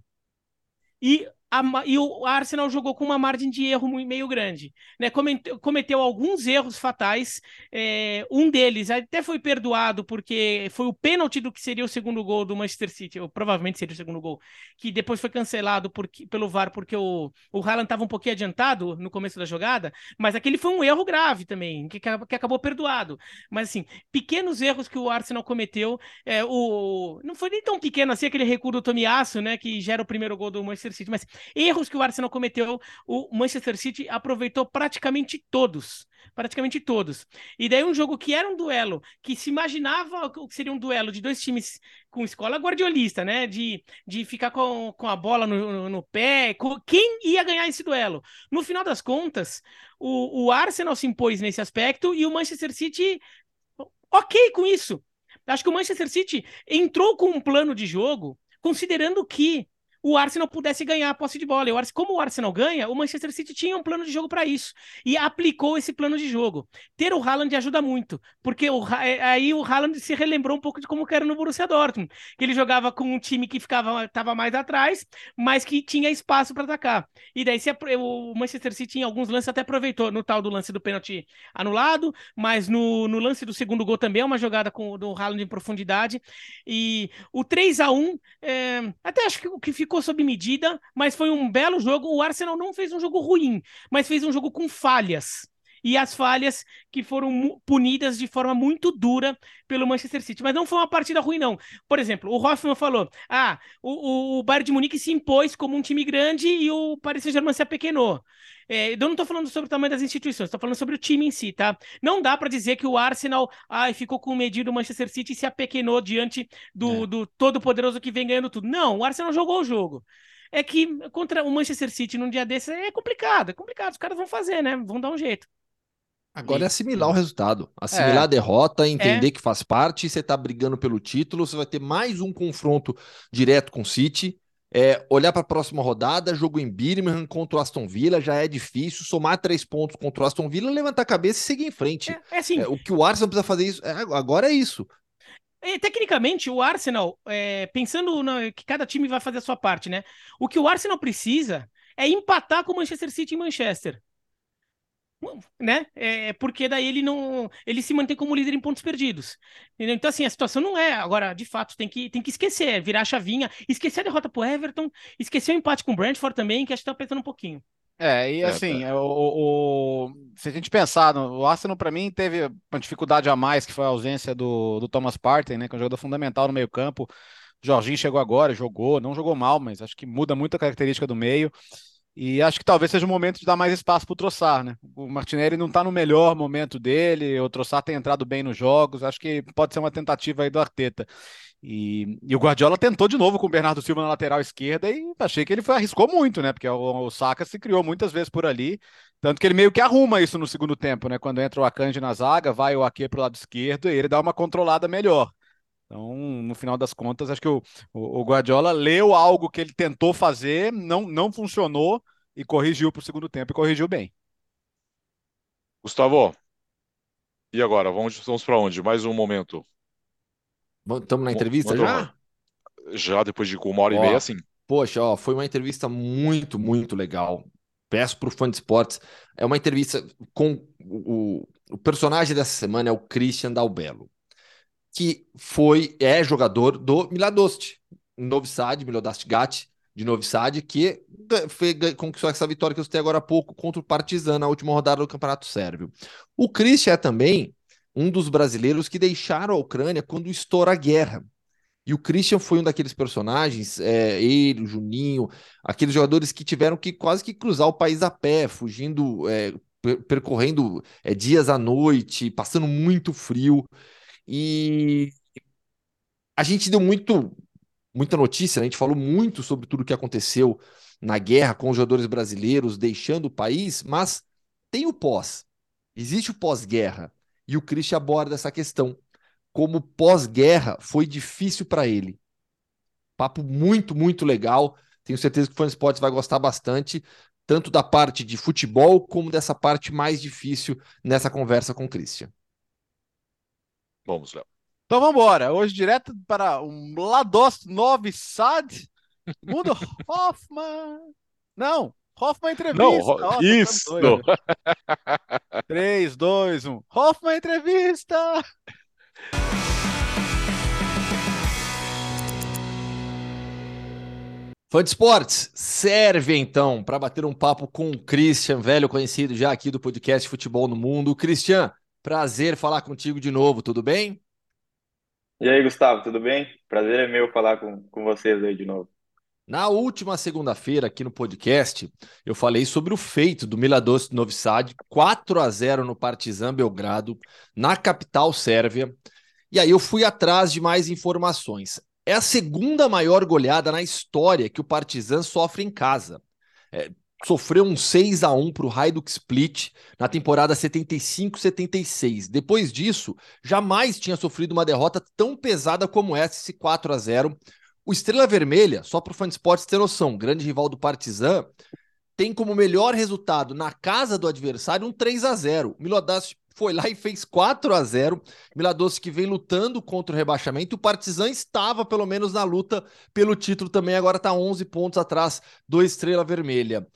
E, a e o Arsenal jogou com uma margem de erro meio grande. Né? Cometeu, cometeu alguns erros fatais. é, um deles até foi perdoado porque foi o pênalti do que seria o segundo gol do Manchester City, ou provavelmente seria o segundo gol, que depois foi cancelado pelo VAR porque o, o Haaland estava um pouquinho adiantado no começo da jogada, mas aquele foi um erro grave também, que, que acabou perdoado. Mas assim, pequenos erros que o Arsenal cometeu. É, o... Não foi nem tão pequeno assim aquele recuo do Tomiasso, né? Que gera o primeiro gol do Manchester City, mas erros que o Arsenal cometeu, o Manchester City aproveitou praticamente todos. Praticamente todos. E daí um jogo que era um duelo, que se imaginava que seria um duelo de dois times com escola guardiolista, né? De, de ficar com, com a bola no, no, pé. com- quem ia ganhar esse duelo? No final das contas, o, o Arsenal se impôs nesse aspecto e o Manchester City ok com isso. Acho que o Manchester City entrou com um plano de jogo considerando que o Arsenal pudesse ganhar a posse de bola. E o Ars- como o Arsenal ganha, o Manchester City tinha um plano de jogo para isso e aplicou esse plano de jogo. Ter o Haaland ajuda muito, porque o, é, aí o Haaland se relembrou um pouco de como era no Borussia Dortmund, que ele jogava com um time que ficava tava mais atrás, mas que tinha espaço para atacar. E daí se o Manchester City em alguns lances até aproveitou no tal do lance do pênalti anulado, mas no, no lance do segundo gol também é uma jogada com do Haaland em profundidade. E o 3 a 1 é, até acho que o que ficou sob medida, mas foi um belo jogo. O Arsenal não fez um jogo ruim, mas fez um jogo com falhas. E as falhas que foram punidas de forma muito dura pelo Manchester City. Mas não foi uma partida ruim, não. Por exemplo, o Hoffman falou: ah, o, o Bayern de Munique se impôs como um time grande e o Paris Saint-Germain se apequenou. É, eu não estou falando sobre o tamanho das instituições, estou falando sobre o time em si, tá? Não dá para dizer que o Arsenal ai, ficou com medido do Manchester City e se apequenou diante do, É. do todo-poderoso que vem ganhando tudo. Não, o Arsenal jogou o jogo. É que contra o Manchester City num dia desse é complicado, é complicado. Os caras vão fazer, né? Vão dar um jeito. Agora é assimilar o resultado, assimilar é. a derrota, entender é. que faz parte, você está brigando pelo título, você vai ter mais um confronto direto com o City. É, olhar para a próxima rodada, jogo em Birmingham contra o Aston Villa já é difícil. Somar três pontos contra o Aston Villa, levantar a cabeça e seguir em frente. É, é assim, é, o que o Arsenal precisa fazer isso, é, agora é isso. É, tecnicamente, o Arsenal, pensando na, que cada time vai fazer a sua parte, né? O que o Arsenal precisa é empatar com o Manchester City em Manchester né? É, porque daí ele não, ele se mantém como líder em pontos perdidos. Entendeu? Então assim, a situação não é agora, de fato, tem que tem que esquecer, virar a chavinha, esquecer a derrota pro Everton, esquecer o empate com o Brentford também, que acho que tá pensando um pouquinho. É, e é, assim, é, tá. o, o, se a gente pensar, no, o Arsenal para mim teve uma dificuldade a mais, que foi a ausência do, do Thomas Partey, né, que é um jogador fundamental no meio-campo. Jorginho chegou agora, jogou, não jogou mal, mas acho que muda muito a característica do meio. E acho que talvez seja o momento de dar mais espaço para o Troçar, né? O Martinelli não está no melhor momento dele, o Troçar tem entrado bem nos jogos, acho que pode ser uma tentativa aí do Arteta. E, e, o Guardiola tentou de novo com o Bernardo Silva na lateral esquerda e achei que ele foi, arriscou muito, né? Porque o, o Saka se criou muitas vezes por ali, tanto que ele meio que arruma isso no segundo tempo, né? Quando entra o Akanji na zaga, vai o Ake para o lado esquerdo e ele dá uma controlada melhor. Então, no final das contas, acho que o, o, Guardiola leu algo que ele tentou fazer, não, não funcionou e corrigiu para o segundo tempo e corrigiu bem. Gustavo, e agora? Vamos, vamos para onde? Mais um momento. Estamos na entrevista já? Já, depois de uma hora ó, e meia, sim. Poxa, ó, foi uma entrevista muito, muito legal. Peço para o fã de esportes. É uma entrevista com o, o personagem dessa semana é o Christian Dalbello que foi é jogador do Miladost, Novi Sad, Milodast Gatti, de Novi Sad, que foi, conquistou essa vitória que eu citei agora há pouco contra o Partizan na última rodada do Campeonato Sérvio. O Christian é também um dos brasileiros que deixaram a Ucrânia quando estoura a guerra. E o Christian foi um daqueles personagens, é, ele, o Juninho, aqueles jogadores que tiveram que quase que cruzar o país a pé, fugindo, é, percorrendo é, dias à noite, passando muito frio. E a gente deu muito, muita notícia, né? a gente falou muito sobre tudo o que aconteceu na guerra com os jogadores brasileiros deixando o país, mas tem o pós. Existe o pós-guerra. E o Christian aborda essa questão. Como pós-guerra foi difícil para ele. Papo muito, muito legal. Tenho certeza que o Fã Esportes vai gostar bastante, tanto da parte de futebol como dessa parte mais difícil nessa conversa com o Christian. Vamos, Léo. Então vamos embora. Hoje direto para um Lados Novi Sad. Mundo Hoffman. Não, Hoffman entrevista. Não, oh, isso. 3, 2, 1. Hoffman entrevista. Fã de esportes, serve então para bater um papo com o Christian, velho conhecido já aqui do podcast Futebol no Mundo. Christian, Prazer falar contigo de novo, tudo bem? E aí, Gustavo, tudo bem? Prazer é meu falar com, com vocês aí de novo. Na última segunda-feira, aqui no podcast, eu falei sobre o feito do Miladost Novi Sad, 4 a 0 no Partizan Belgrado, na capital sérvia. E aí eu fui atrás de mais informações. É a segunda maior goleada na história que o Partizan sofre em casa. É, sofreu um 6 a 1 para o Hajduk Split na temporada 75-76. Depois disso, jamais tinha sofrido uma derrota tão pesada como essa, esse 4 a 0. O Estrela Vermelha, só para o esportes ter noção, grande rival do Partizan, tem como melhor resultado na casa do adversário um 3 a 0. Milodas foi lá e fez 4 a 0. Miladoce que vem lutando contra o rebaixamento. O Partizan estava pelo menos na luta pelo título também, agora está 11 pontos atrás do Estrela Vermelha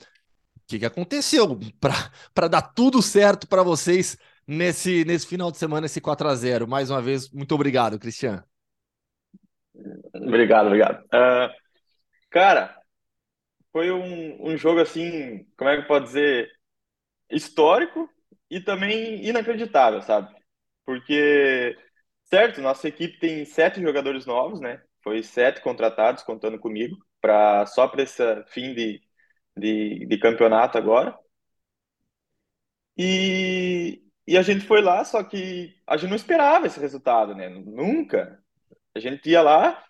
que, que aconteceu para dar tudo certo para vocês nesse, nesse final de semana, esse 4 a 0 Mais uma vez, muito obrigado, Cristiano. Obrigado, obrigado. Uh, cara, foi um, um jogo assim, como é que pode dizer, histórico e também inacreditável, sabe? Porque, certo, nossa equipe tem sete jogadores novos, né? Foi sete contratados, contando comigo, para só para esse fim de, de, de campeonato agora. E, e a gente foi lá, só que a gente não esperava esse resultado, né? Nunca. A gente ia lá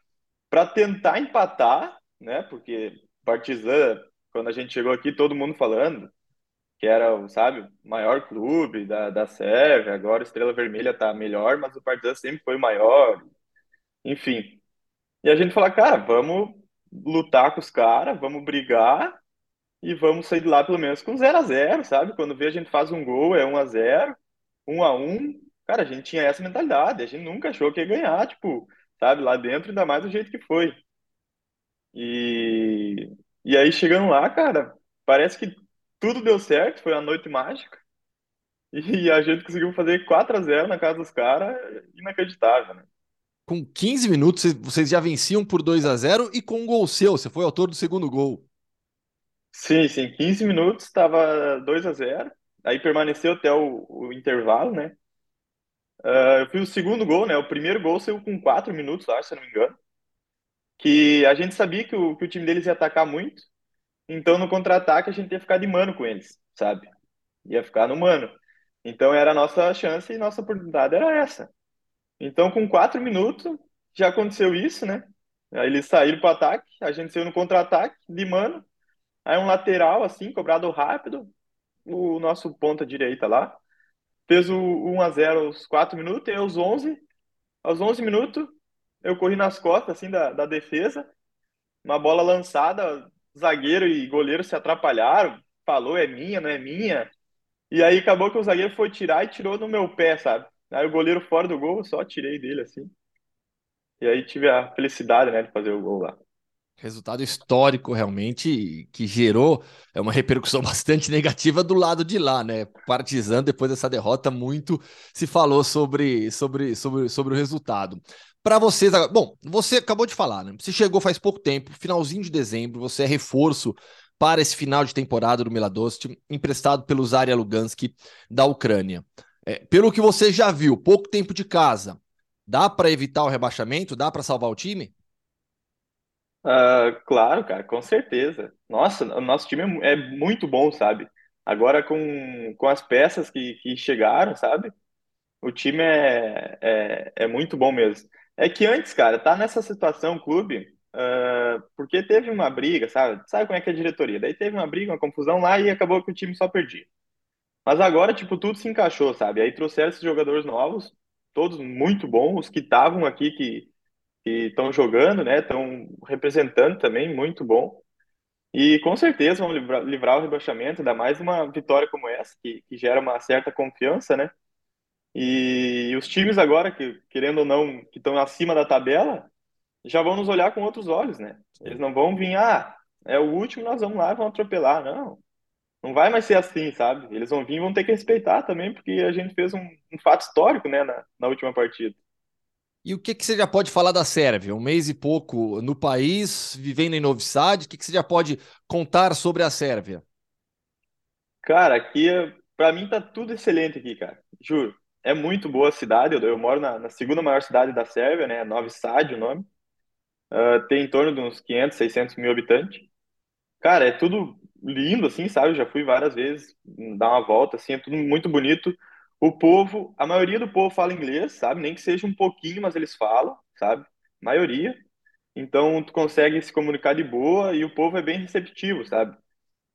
para tentar empatar, né? Porque Partizan, quando a gente chegou aqui, todo mundo falando, que era, sabe, o maior clube da, da Sérvia, agora Estrela Vermelha tá melhor, mas o Partizan sempre foi o maior, enfim. E a gente fala, cara, vamos lutar com os caras, vamos brigar e vamos sair de lá pelo menos com 0 a 0 sabe? Quando vê a gente faz um gol, é 1 a 0 1 a 1 Cara, a gente tinha essa mentalidade, a gente nunca achou que ia ganhar, tipo, sabe, lá dentro, ainda mais do jeito que foi. E, e aí chegando lá, cara, parece que tudo deu certo, foi a noite mágica. E a gente conseguiu fazer 4 a 0 na casa dos caras, inacreditável, né? Com 15 minutos, vocês já venciam por 2 a 0 e com um gol seu, você foi autor do segundo gol. Sim, sim, 15 minutos, estava 2 a 0 Aí permaneceu até o, o intervalo, né? Uh, eu fiz o segundo gol, né? O primeiro gol saiu com 4 minutos, acho, se eu não me engano. Que a gente sabia que o, que o time deles ia atacar muito. Então, no contra-ataque, a gente ia ficar de mano com eles, sabe? Ia ficar no mano. Então, era a nossa chance e nossa oportunidade era essa. Então, com 4 minutos, já aconteceu isso, né? Aí eles saíram para ataque, a gente saiu no contra-ataque, de mano. Aí um lateral, assim, cobrado rápido, o nosso ponta direita lá, fez o 1 a 0 aos 4 minutos, e aos 11, aos 11 minutos, eu corri nas costas, assim, da, da defesa, uma bola lançada, zagueiro e goleiro se atrapalharam, falou, é minha, não é minha, e aí acabou que o zagueiro foi tirar e tirou no meu pé, sabe? Aí o goleiro fora do gol, só tirei dele, assim. E aí tive a felicidade, né, de fazer o gol lá. Resultado histórico, realmente, que gerou é uma repercussão bastante negativa do lado de lá, né? Partizan, depois dessa derrota, muito se falou sobre, sobre, sobre, sobre o resultado. Para vocês, bom, você acabou de falar, né? Você chegou faz pouco tempo, finalzinho de dezembro, você é reforço para esse final de temporada do Miladost, emprestado pelo Zarya Luganski da Ucrânia. É, pelo que você já viu, pouco tempo de casa, dá para evitar o rebaixamento? Dá para salvar o time? Uh, claro, cara, com certeza. Nossa, o nosso time é, é muito bom, sabe? Agora com, com as peças que, que chegaram, sabe? O time é, é, é muito bom mesmo. É que antes, cara, tá nessa situação, o clube, uh, porque teve uma briga, sabe? Sabe como é que é a diretoria? Daí teve uma briga, uma confusão lá e acabou que o time só perdia. Mas agora, tipo, tudo se encaixou, sabe? Aí trouxeram esses jogadores novos, todos muito bons, os que estavam aqui, que estão jogando, né? Estão representando também, muito bom. E com certeza vão livrar, livrar o rebaixamento, ainda mais uma vitória como essa, que, que gera uma certa confiança, né? E, e os times agora, que querendo ou não, que estão acima da tabela, já vão nos olhar com outros olhos, né? Eles não vão vir, ah, é o último, nós vamos lá vamos atropelar. Não, não vai mais ser assim, sabe? Eles vão vir e vão ter que respeitar também, porque a gente fez um, um fato histórico, né, na, na última partida. E o que, que você já pode falar da Sérvia? Um mês e pouco no país, vivendo em Novi Sad, o que, que você já pode contar sobre a Sérvia? Cara, aqui, para mim, tá tudo excelente aqui, cara. Juro. É muito boa a cidade. Eu, eu moro na, na, segunda maior cidade da Sérvia, né? Novi Sad, o nome. Uh, tem em torno de uns 500, 600 mil habitantes. Cara, é tudo lindo, assim, sabe? já fui várias vezes dar uma volta, assim, é tudo muito bonito. O povo, a maioria do povo fala inglês, sabe? Nem que seja um pouquinho, mas eles falam, sabe? Maioria. Então, tu consegue se comunicar de boa e o povo é bem receptivo, sabe?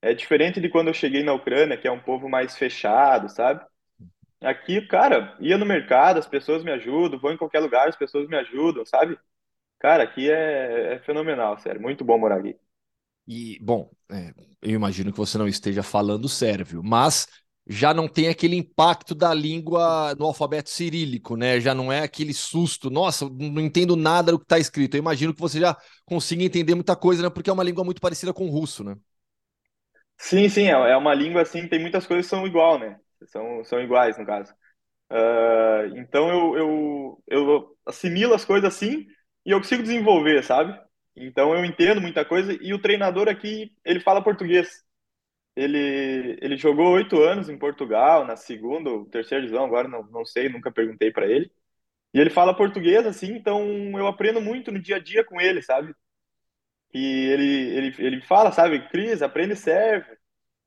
É diferente de quando eu cheguei na Ucrânia, que é um povo mais fechado, sabe? Aqui, cara, ia no mercado, as pessoas me ajudam, vou em qualquer lugar, as pessoas me ajudam, sabe? Cara, aqui é, é fenomenal, sério. Muito bom morar aqui. E, bom, é, eu imagino que você não esteja falando sérvio, mas já não tem aquele impacto da língua no alfabeto cirílico, né? Já não é aquele susto, nossa, não entendo nada do que está escrito. Eu imagino que você já consiga entender muita coisa, né? Porque é uma língua muito parecida com o russo, né? Sim, sim, é, é uma língua assim, tem muitas coisas que são igual, né? São, são iguais, no caso. Uh, então eu, eu, eu assimilo as coisas assim e eu consigo desenvolver, sabe? Então eu entendo muita coisa e o treinador aqui, ele fala português. Ele, ele jogou oito anos em Portugal, na segunda ou terceira divisão, agora não, não sei, nunca perguntei para ele. E ele fala português, assim, então eu aprendo muito no dia a dia com ele, sabe? E ele, ele, ele fala, sabe, Cris, aprende serve.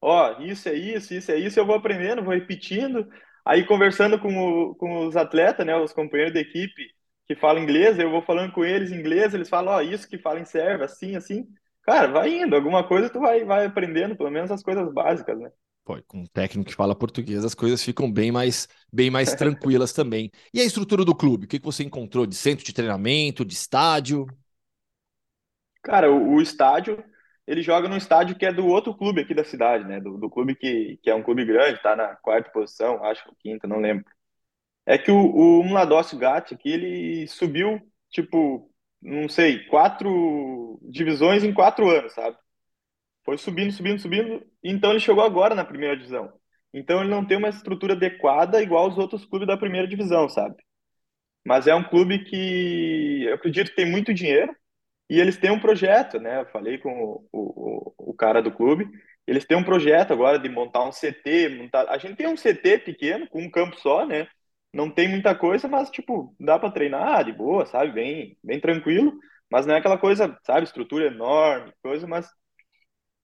Ó, isso é isso, isso é isso, eu vou aprendendo, vou repetindo. Aí conversando com, o, com os atletas, né, os companheiros da equipe que falam inglês, eu vou falando com eles em inglês, eles falam, ó, isso que fala em serve, assim, assim. Cara, vai indo, alguma coisa tu vai, vai aprendendo, pelo menos as coisas básicas, né? Pô, com um técnico que fala português, as coisas ficam bem mais, bem mais tranquilas também. E a estrutura do clube? O que, que você encontrou de centro de treinamento, de estádio? Cara, o, o estádio, ele joga num estádio que é do outro clube aqui da cidade, né? Do, do clube que, que é um clube grande, tá na quarta posição, acho que quinta, não lembro. É que o, o Mladócio Gatti aqui, ele subiu, tipo, não sei, quatro divisões em quatro anos, sabe? Foi subindo, subindo, subindo, então ele chegou agora na primeira divisão. Então ele não tem uma estrutura adequada igual os outros clubes da primeira divisão, sabe? Mas é um clube que eu acredito que tem muito dinheiro e eles têm um projeto, né? Eu falei com o, o, o cara do clube, eles têm um projeto agora de montar um CT, montar... a gente tem um CT pequeno com um campo só, né? Não tem muita coisa, mas tipo, dá para treinar de boa, sabe? Bem, bem tranquilo, mas não é aquela coisa, sabe, estrutura enorme, coisa, mas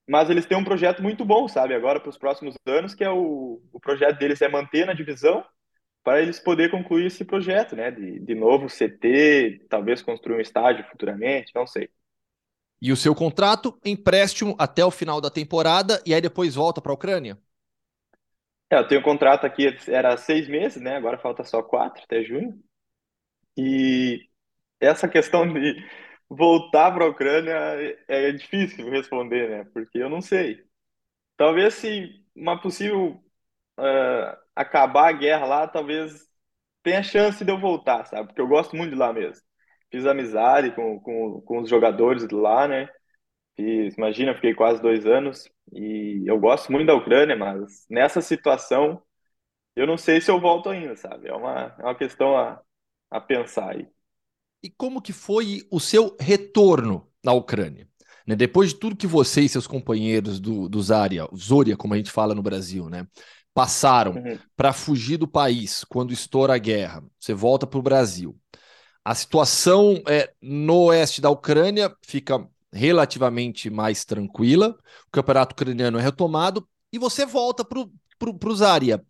mas eles têm um projeto muito bom, sabe? Agora para os próximos anos, que é o, o projeto deles é manter na divisão para eles poder concluir esse projeto, né? De, de novo CT, talvez construir um estádio futuramente, não sei. E o seu contrato, empréstimo até o final da temporada e aí depois volta para a Ucrânia? É, eu tenho um contrato aqui, era seis meses, né? Agora falta só quatro, até junho. E essa questão de voltar para a Ucrânia é, é difícil responder, né? Porque eu não sei. Talvez se uma possível uh, acabar a guerra lá, talvez tenha chance de eu voltar, sabe? Porque eu gosto muito de lá mesmo. Fiz amizade com, com, com os jogadores de lá, né? Fiz, imagina, fiquei quase dois anos e eu gosto muito da Ucrânia, mas nessa situação eu não sei se eu volto ainda, sabe? É uma, é uma questão a, a pensar aí. E como que foi o seu retorno na Ucrânia? Né? Depois de tudo que você e seus companheiros do, do Zaria, Zoria, como a gente fala no Brasil, né? passaram uhum. para fugir do país quando estoura a guerra, você volta para o Brasil. A situação é, no oeste da Ucrânia fica relativamente mais tranquila, o campeonato ucraniano é retomado e você volta para o Zaria.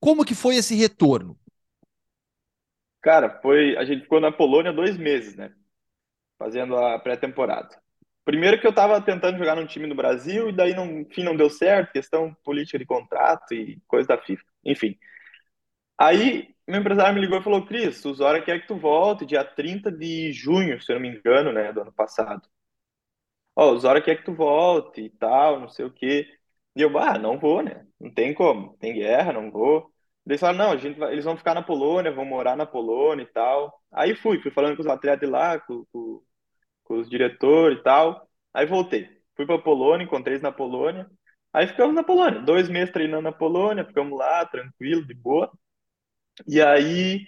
Como que foi esse retorno? Cara, foi. A gente ficou na Polônia dois meses, né? Fazendo a pré-temporada. Primeiro que eu tava tentando jogar num time no Brasil e daí, no fim, não deu certo, questão política de contrato e coisa da FIFA. Enfim. Aí, meu empresário me ligou e falou: Cris, o Zora quer que tu volte dia 30 de junho, se eu não me engano, né, do ano passado. Ó, o Zora quer que tu volte e tal, não sei o quê. E eu, ah, não vou, né? Não tem como. Tem guerra, não vou. Eles falaram, não, a gente vai, eles vão ficar na Polônia, vão morar na Polônia e tal. Aí fui, fui falando com os atletas lá, com, com, com os diretores e tal. Aí voltei. Fui pra Polônia, encontrei eles na Polônia. Aí ficamos na Polônia, dois meses treinando na Polônia, ficamos lá, tranquilo, de boa. E aí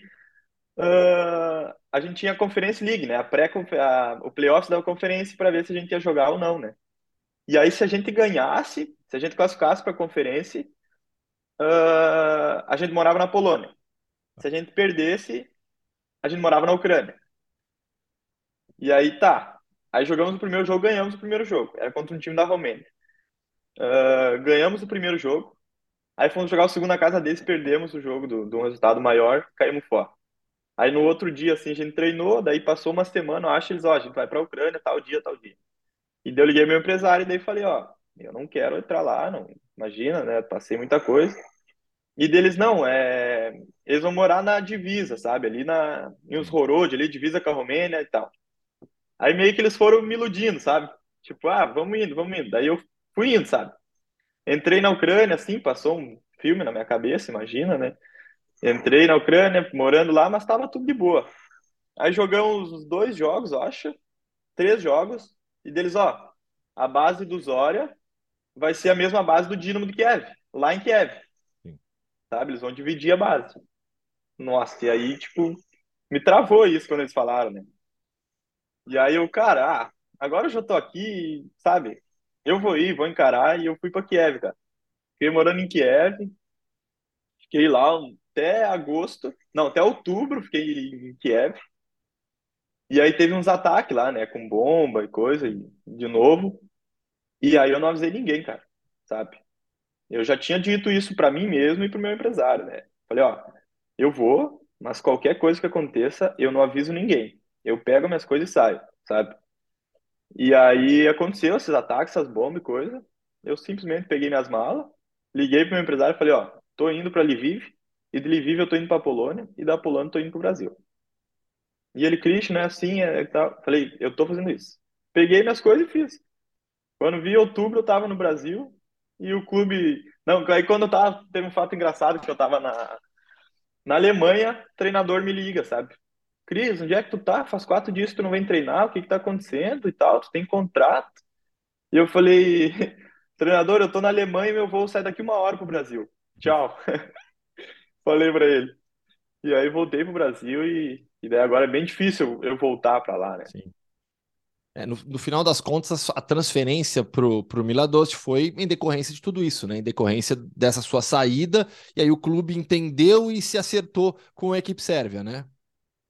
uh, a gente tinha a Conference League, né? A pré a, o playoffs da conferência para ver se a gente ia jogar ou não, né? E aí, se a gente ganhasse, se a gente classificasse para a conferência, uh, a gente morava na Polônia. Se a gente perdesse, a gente morava na Ucrânia. E aí tá. Aí jogamos o primeiro jogo, ganhamos o primeiro jogo. Era contra um time da Romênia. Uh, ganhamos o primeiro jogo. Aí fomos jogar o segundo na casa deles, perdemos o jogo de um resultado maior, caímos fora. Aí no outro dia, assim, a gente treinou, daí passou uma semana, eu acho eles, ó, a gente vai pra Ucrânia, tal dia, tal dia. E daí eu liguei meu empresário e daí falei, ó, eu não quero entrar lá, não, imagina, né, passei muita coisa. E deles, não, é... eles vão morar na divisa, sabe? Ali na... em Ushorod, ali, divisa com a Romênia e tal. Aí meio que eles foram me iludindo, sabe? Tipo, ah, vamos indo, vamos indo. Daí eu fui indo, sabe? Entrei na Ucrânia, assim, passou um filme na minha cabeça, imagina, né? Entrei na Ucrânia, morando lá, mas tava tudo de boa. Aí jogamos os dois jogos, eu acho, três jogos, e deles, ó, a base do Zória vai ser a mesma base do Dinamo de Kiev, lá em Kiev sabe? Eles vão dividir a base. Nossa, e aí, tipo, me travou isso quando eles falaram, né? E aí eu, cara, ah, agora eu já tô aqui, sabe? Eu vou ir, vou encarar, e eu fui pra Kiev, cara. Fiquei morando em Kiev, fiquei lá até agosto, não, até outubro fiquei em Kiev. E aí teve uns ataques lá, né, com bomba e coisa, e de novo. E aí eu não avisei ninguém, cara, sabe? Eu já tinha dito isso para mim mesmo e para o meu empresário, né? Falei, ó, eu vou, mas qualquer coisa que aconteça, eu não aviso ninguém. Eu pego minhas coisas e saio, sabe? E aí aconteceu esses ataques, essas bombas e coisa. Eu simplesmente peguei minhas malas, liguei pro meu empresário e falei, ó, tô indo para Lviv, e de Lviv eu tô indo para Polônia, e da Polônia eu tô indo pro Brasil. E ele, Christian, não é assim, é tal. Falei, eu tô fazendo isso. Peguei minhas coisas e fiz. Quando vi outubro, eu tava no Brasil, e o clube... Não, aí quando eu tava, teve um fato engraçado, que eu tava na, na Alemanha, o treinador me liga, sabe? Cris, onde é que tu tá? Faz quatro dias que tu não vem treinar, o que que tá acontecendo e tal? Tu tem contrato? E eu falei, treinador, eu tô na Alemanha e meu voo sai daqui uma hora pro Brasil. Tchau. falei para ele. E aí voltei pro Brasil e, e daí agora é bem difícil eu voltar para lá, né? Sim. É, no, no, final das contas, a transferência para o Miladost foi em decorrência de tudo isso, né? Em decorrência dessa sua saída, e aí o clube entendeu e se acertou com a equipe sérvia, né?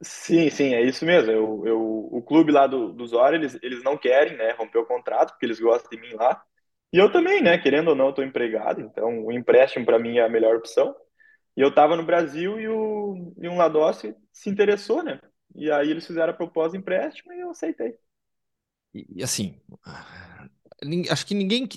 Sim, sim, é isso mesmo. Eu, eu, o clube lá do, do Zora, eles, eles não querem, né, romper o contrato, porque eles gostam de mim lá. E eu também, né, querendo ou não, estou empregado, então o empréstimo para mim é a melhor opção. E eu estava no Brasil e, o, e um Ladossi se interessou, né? E aí eles fizeram a proposta de empréstimo e eu aceitei. E, assim, acho que ninguém,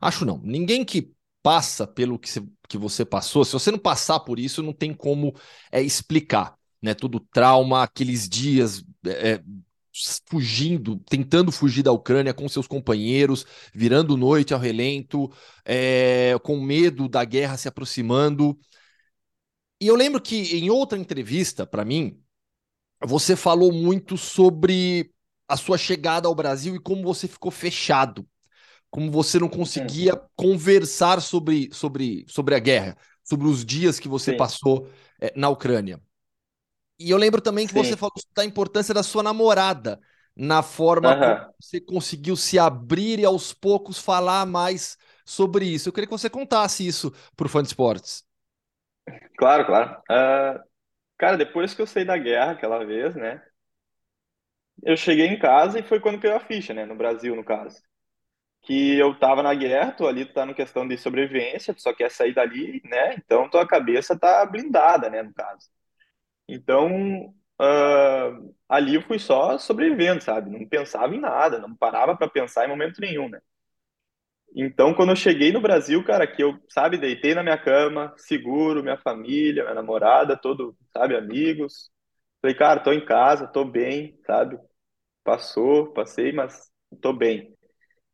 acho não, ninguém que passa pelo que, que você passou, se você não passar por isso, não tem como é, explicar, né? Todo trauma, aqueles dias é, é, fugindo, tentando fugir da Ucrânia com seus companheiros, virando noite ao relento, é, com medo da guerra se aproximando. E eu lembro que em outra entrevista para mim, você falou muito sobre a sua chegada ao Brasil e como você ficou fechado, como você não conseguia conversar sobre, sobre, sobre a guerra, sobre os dias que você Sim. passou é, na Ucrânia. E eu lembro também que Sim. você falou da importância da sua namorada na forma uhum. como você conseguiu se abrir e aos poucos falar mais sobre isso. Eu queria que você contasse isso para o fã de esportes. Claro, claro. Uh, cara, depois que eu saí da guerra aquela vez, né? eu cheguei em casa e foi quando caiu a ficha, né? No Brasil, no caso. Que eu tava na guerra, tô ali, tá no questão de sobrevivência, tu só quer sair dali, né? Então tua cabeça tá blindada, né? No caso. Então, uh, ali eu fui só sobrevivendo, sabe? Não pensava em nada, não parava para pensar em momento nenhum, né? Então, quando eu cheguei no Brasil, cara, que eu, sabe, deitei na minha cama, seguro, minha família, minha namorada, todo, sabe, amigos. Falei, cara, tô em casa, tô bem, sabe? Passou, passei, mas tô bem.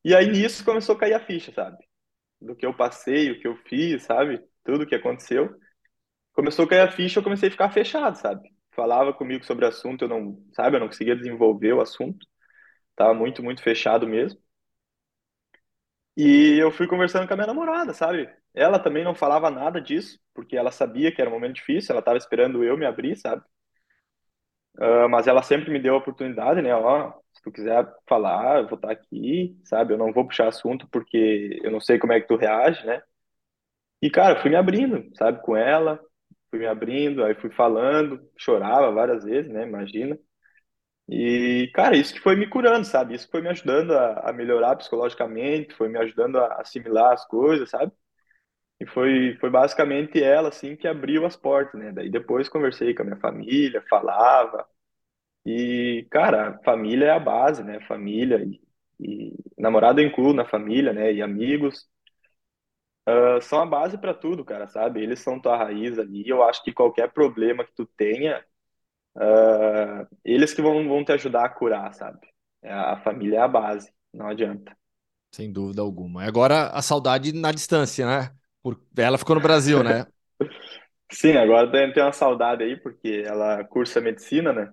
E aí nisso começou a cair a ficha, sabe? Do que eu passei, o que eu fiz, sabe? Tudo que aconteceu. Começou a cair a ficha, eu comecei a ficar fechado, sabe? Falava comigo sobre o assunto, eu não, sabe, eu não conseguia desenvolver o assunto. Tava muito, muito fechado mesmo. E eu fui conversando com a minha namorada, sabe? Ela também não falava nada disso, porque ela sabia que era um momento difícil, ela estava esperando eu me abrir, sabe? Uh, mas ela sempre me deu a oportunidade, né? Ó, se tu quiser falar, eu vou estar aqui, sabe? Eu não vou puxar assunto porque eu não sei como é que tu reage, né? E, cara, fui me abrindo, sabe? Com ela, fui me abrindo, aí fui falando, chorava várias vezes, né? Imagina. E, cara, isso que foi me curando, sabe? Isso foi me ajudando a, a melhorar psicologicamente, foi me ajudando a assimilar as coisas, sabe? E foi, foi basicamente ela, assim, que abriu as portas, né? Daí depois conversei com a minha família, falava. E, cara, família é a base, né? Família e, e namorado incluo na família, né? E amigos. Uh, são a base para tudo, cara, sabe? Eles são tua raiz ali. Eu acho que qualquer problema que tu tenha, uh, eles que vão, vão te ajudar a curar, sabe? A família é a base, não adianta. Sem dúvida alguma. Agora a saudade na distância, né? Por... Ela ficou no Brasil, né? Sim, agora tem, tem uma saudade aí, porque ela cursa medicina, né?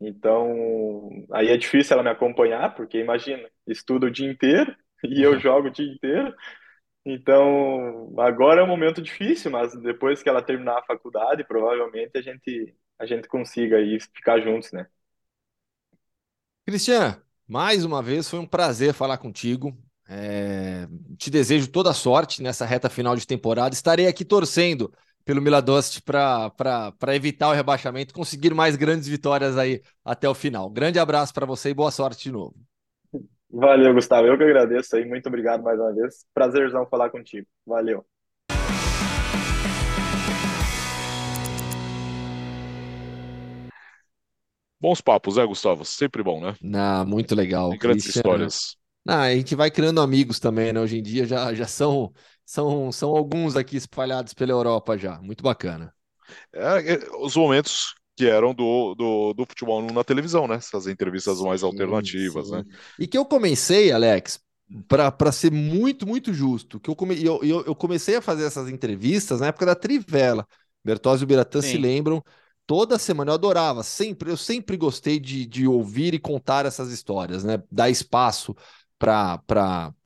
Então, aí é difícil ela me acompanhar, porque imagina, estuda o dia inteiro e eu jogo o dia inteiro. Então, agora é um momento difícil, mas depois que ela terminar a faculdade, provavelmente a gente a gente consiga aí ficar juntos, né? Cristian, mais uma vez foi um prazer falar contigo. É, te desejo toda sorte nessa reta final de temporada. Estarei aqui torcendo pelo Miladost para evitar o rebaixamento, conseguir mais grandes vitórias aí até o final. Grande abraço para você e boa sorte de novo. Valeu, Gustavo. Eu que agradeço aí. Muito obrigado mais uma vez. Prazerzão falar contigo. Valeu. Bons papos, é, Gustavo? Sempre bom, né? Não, muito legal. grandes histórias. Ah, a gente vai criando amigos também, né? Hoje em dia já, já são São, são alguns aqui espalhados pela Europa já. Muito bacana. É, é, os momentos que eram do, do, do futebol na televisão, né? Essas entrevistas sim, mais alternativas, sim. né? E que eu comecei, Alex, para ser muito, muito justo, que eu, come, eu, eu, eu, comecei a fazer essas entrevistas na época da Trivela. Bertozzi e o Biratã se lembram. Toda semana eu adorava, sempre, eu sempre gostei de, de ouvir e contar essas histórias, né? Dar espaço para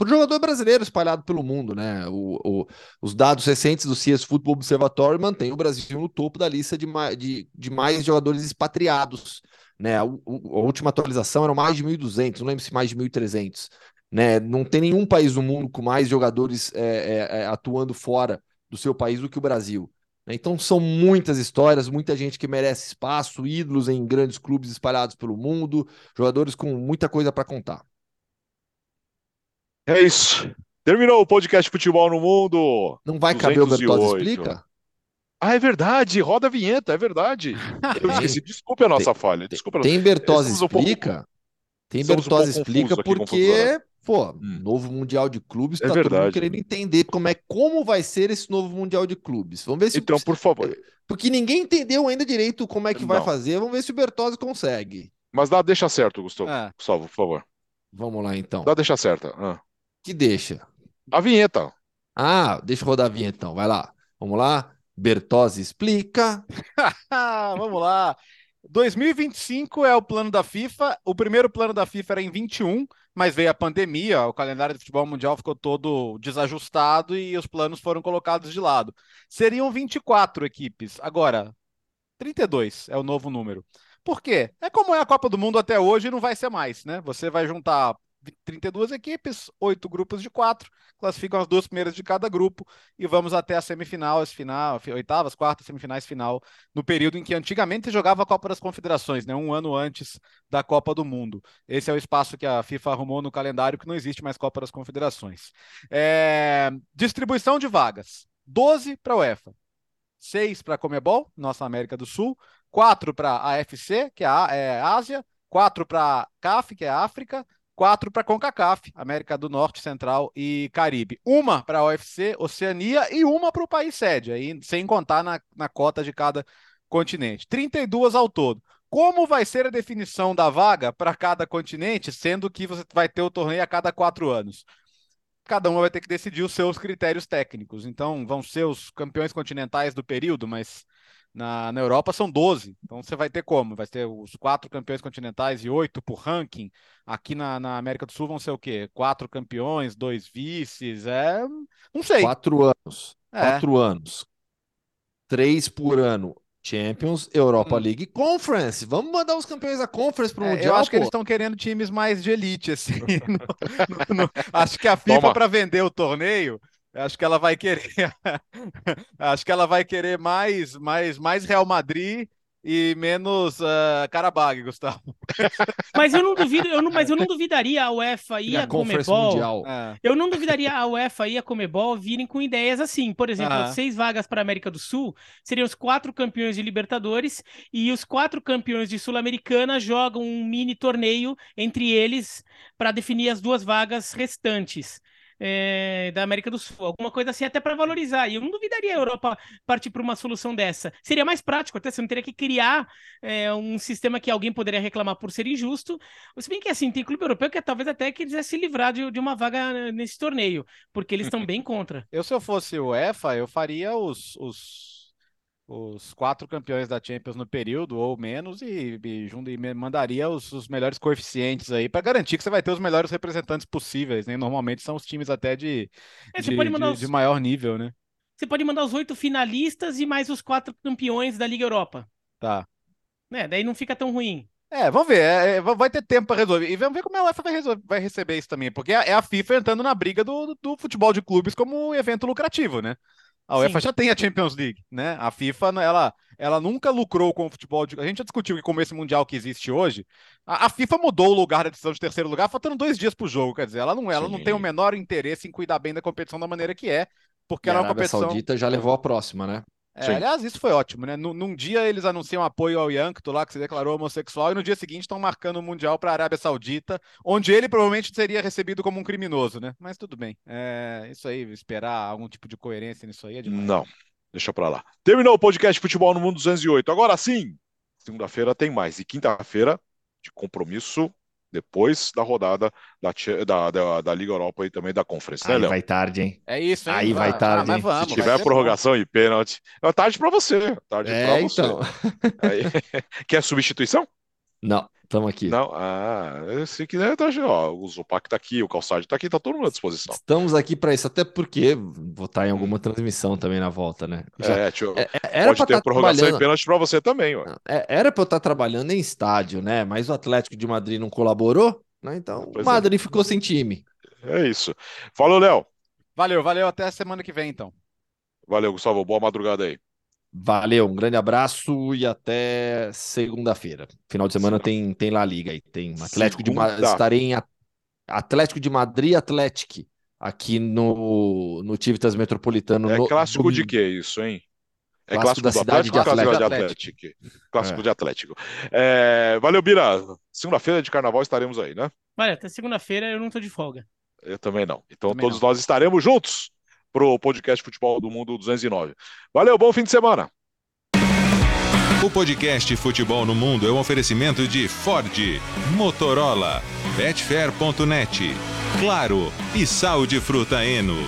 o jogador brasileiro espalhado pelo mundo, né? O, o, os dados recentes do CS Football Observatory mantêm o Brasil no topo da lista de, de, de mais jogadores expatriados, né? A, a, última atualização era mais de 1.200, não lembro se mais de 1.300, né? Não tem nenhum país no mundo com mais jogadores é, é, é, atuando fora do seu país do que o Brasil. Né? Então são muitas histórias, muita gente que merece espaço, ídolos em grandes clubes espalhados pelo mundo, jogadores com muita coisa para contar. É isso. Terminou o podcast Futebol no Mundo. Não vai caber o Bertozzi Explica? Ah, é verdade. Roda a vinheta, é verdade. Eu esqueci. Desculpe a nossa tem, falha. Desculpe tem Bertozzi Explica? Um pouco... Tem Bertozzi um Explica porque, pô, hum. novo Mundial de Clubes, é tá verdade. todo mundo querendo entender como é como vai ser esse novo Mundial de Clubes. Vamos ver se Então, por favor. Porque ninguém entendeu ainda direito como é que vai Não. fazer. Vamos ver se o Bertozzi consegue. Mas dá deixa certo, Gustavo. É. Gustavo, por favor. Vamos lá então. Dá deixa certa. Ah. Que deixa? A vinheta. Ah, deixa eu rodar a vinheta então. Vai lá. Vamos lá. Bertozzi explica. Vamos lá. 2025 é o plano da FIFA. O primeiro plano da FIFA era em 21, mas veio a pandemia, o calendário de futebol mundial ficou todo desajustado e os planos foram colocados de lado. Seriam 24 equipes. Agora, 32 é o novo número. Por quê? É como é a Copa do Mundo até hoje e não vai ser mais, né? Você vai juntar 32 equipes, oito grupos de quatro, classificam as duas primeiras de cada grupo e vamos até a semifinal, as final, oitavas, quartas, semifinais, final, no período em que antigamente jogava a Copa das Confederações, né, um ano antes da Copa do Mundo. Esse é o espaço que a FIFA arrumou no calendário que não existe mais Copa das Confederações. É... Distribuição de vagas: 12 para a UEFA, 6 para a Comebol, nossa América do Sul, 4 para a AFC, que é a é Ásia, 4 para a CAF, que é a África, quatro para CONCACAF, América do Norte, Central e Caribe. Uma para a UFC, Oceania e uma para o país sede, aí, sem contar na, na cota de cada continente. 32 ao todo. Como vai ser a definição da vaga para cada continente, sendo que você vai ter o torneio a cada quatro anos? Cada um vai ter que decidir os seus critérios técnicos. Então, vão ser os campeões continentais do período, mas na, na Europa são 12. Então você vai ter como? Vai ter os quatro campeões continentais e oito por ranking. Aqui na, na América do Sul vão ser o quê? Quatro campeões, dois vices. É. Não sei. Quatro anos. É. Quatro anos. Três por ano. Champions, Europa hum. League Conference. Vamos mandar os campeões da Conference para o é, Mundial. Eu acho pô. que eles estão querendo times mais de elite, assim. no, no, no, acho que a FIFA, para vender o torneio, Acho que ela vai querer. acho que ela vai querer mais, mais, mais Real Madrid e menos uh, Karabag, Gustavo. mas eu não duvido, eu não, mas eu não duvidaria a UEFA e, e a, a Comebol. É. Eu não duvidaria a UEFA e a Comebol virem com ideias assim. Por exemplo, ah. seis vagas para a América do Sul seriam os quatro campeões de Libertadores e os quatro campeões de Sul-Americana jogam um mini torneio entre eles para definir as duas vagas restantes é, da América do Sul, alguma coisa assim, até para valorizar. E eu não duvidaria a Europa partir para uma solução dessa. Seria mais prático, até você não teria que criar é, um sistema que alguém poderia reclamar por ser injusto. Se bem que assim, tem clube europeu que talvez até quisesse se livrar de, de uma vaga nesse torneio, porque eles estão bem contra. Eu, se eu fosse o EFA, eu faria os, os os quatro campeões da Champions no período ou menos e, e, e mandaria os, os, melhores coeficientes aí para garantir que você vai ter os melhores representantes possíveis, né? Normalmente são os times até de, é, de, de, os... de, maior nível, né? Você pode mandar os oito finalistas e mais os quatro campeões da Liga Europa. Tá. É, daí não fica tão ruim. É, vamos ver. É, é vai ter tempo para resolver. E vamos ver como a UEFA vai, resolver, vai receber isso também. Porque é, é a FIFA entrando na briga do, do futebol de clubes como evento lucrativo, né? A UEFA Sim. já tem a Champions League, né? A FIFA, ela, ela nunca lucrou com o futebol. De... A gente já discutiu que, como esse Mundial que existe hoje, a, a FIFA mudou o lugar da decisão de terceiro lugar, faltando dois dias para o jogo. Quer dizer, ela não, ela não tem o menor interesse em cuidar bem da competição da maneira que é, porque e ela é uma competição. A Saudita já levou a próxima, né? É, aliás, isso foi ótimo, né? Num, num, dia eles anunciam apoio ao Yankto lá, que se declarou homossexual, e no dia seguinte estão marcando o Mundial para a Arábia Saudita, onde ele provavelmente seria recebido como um criminoso, né? Mas tudo bem. É, isso aí, esperar algum tipo de coerência nisso aí é demais. Não, deixa para lá. Terminou o podcast Futebol no Mundo 208. Agora sim, segunda-feira tem mais. E quinta-feira, de compromisso depois da rodada da, da, da, da, Liga Europa e também da Conferência, né, Aí vai tarde, hein? É isso, hein? Aí vai ah, tarde, ah, vamos, Se tiver prorrogação bom. e pênalti, é tarde para você. Tarde é, pra você. então. Aí, quer substituição? Não, estamos aqui. Não, ah, se quiser, tá, ó, o Zupac tá aqui, o Calçado tá aqui, tá todo mundo à disposição. Estamos aqui para isso, até porque vou estar em alguma transmissão também na volta, né? Já, é, tio, é, era pode ter tá prorrogação e pênalti para você também, ó. É, era para eu estar trabalhando em estádio, né? Mas o Atlético de Madrid não colaborou. Né? Então, pois o Madrid é. ficou sem time. É isso. Falou, Léo. Valeu, valeu. Até a semana que vem, então. Valeu, Gustavo. Boa madrugada aí. Valeu, um grande abraço e até segunda-feira. Final de semana tem, tem La Liga aí. Tem Atlético Segunda. de Madrid. Estarei em Atlético de Madrid Atlético aqui no, no Tivitas Metropolitano. É no, clássico de que isso, hein? É clássico, clássico da cidade Atlético, de Atlético. De Atlético. Clássico é. de Atlético. É, valeu, Bira. Segunda-feira de carnaval estaremos aí, né? Olha, até segunda-feira eu não tô de folga. Eu também não. Então também todos não. nós estaremos juntos pro podcast Futebol do Mundo 209. Valeu, bom fim de semana. O podcast Futebol no Mundo é um oferecimento de Ford, Motorola, Betfair.net, Claro e Sal de Fruta Eno.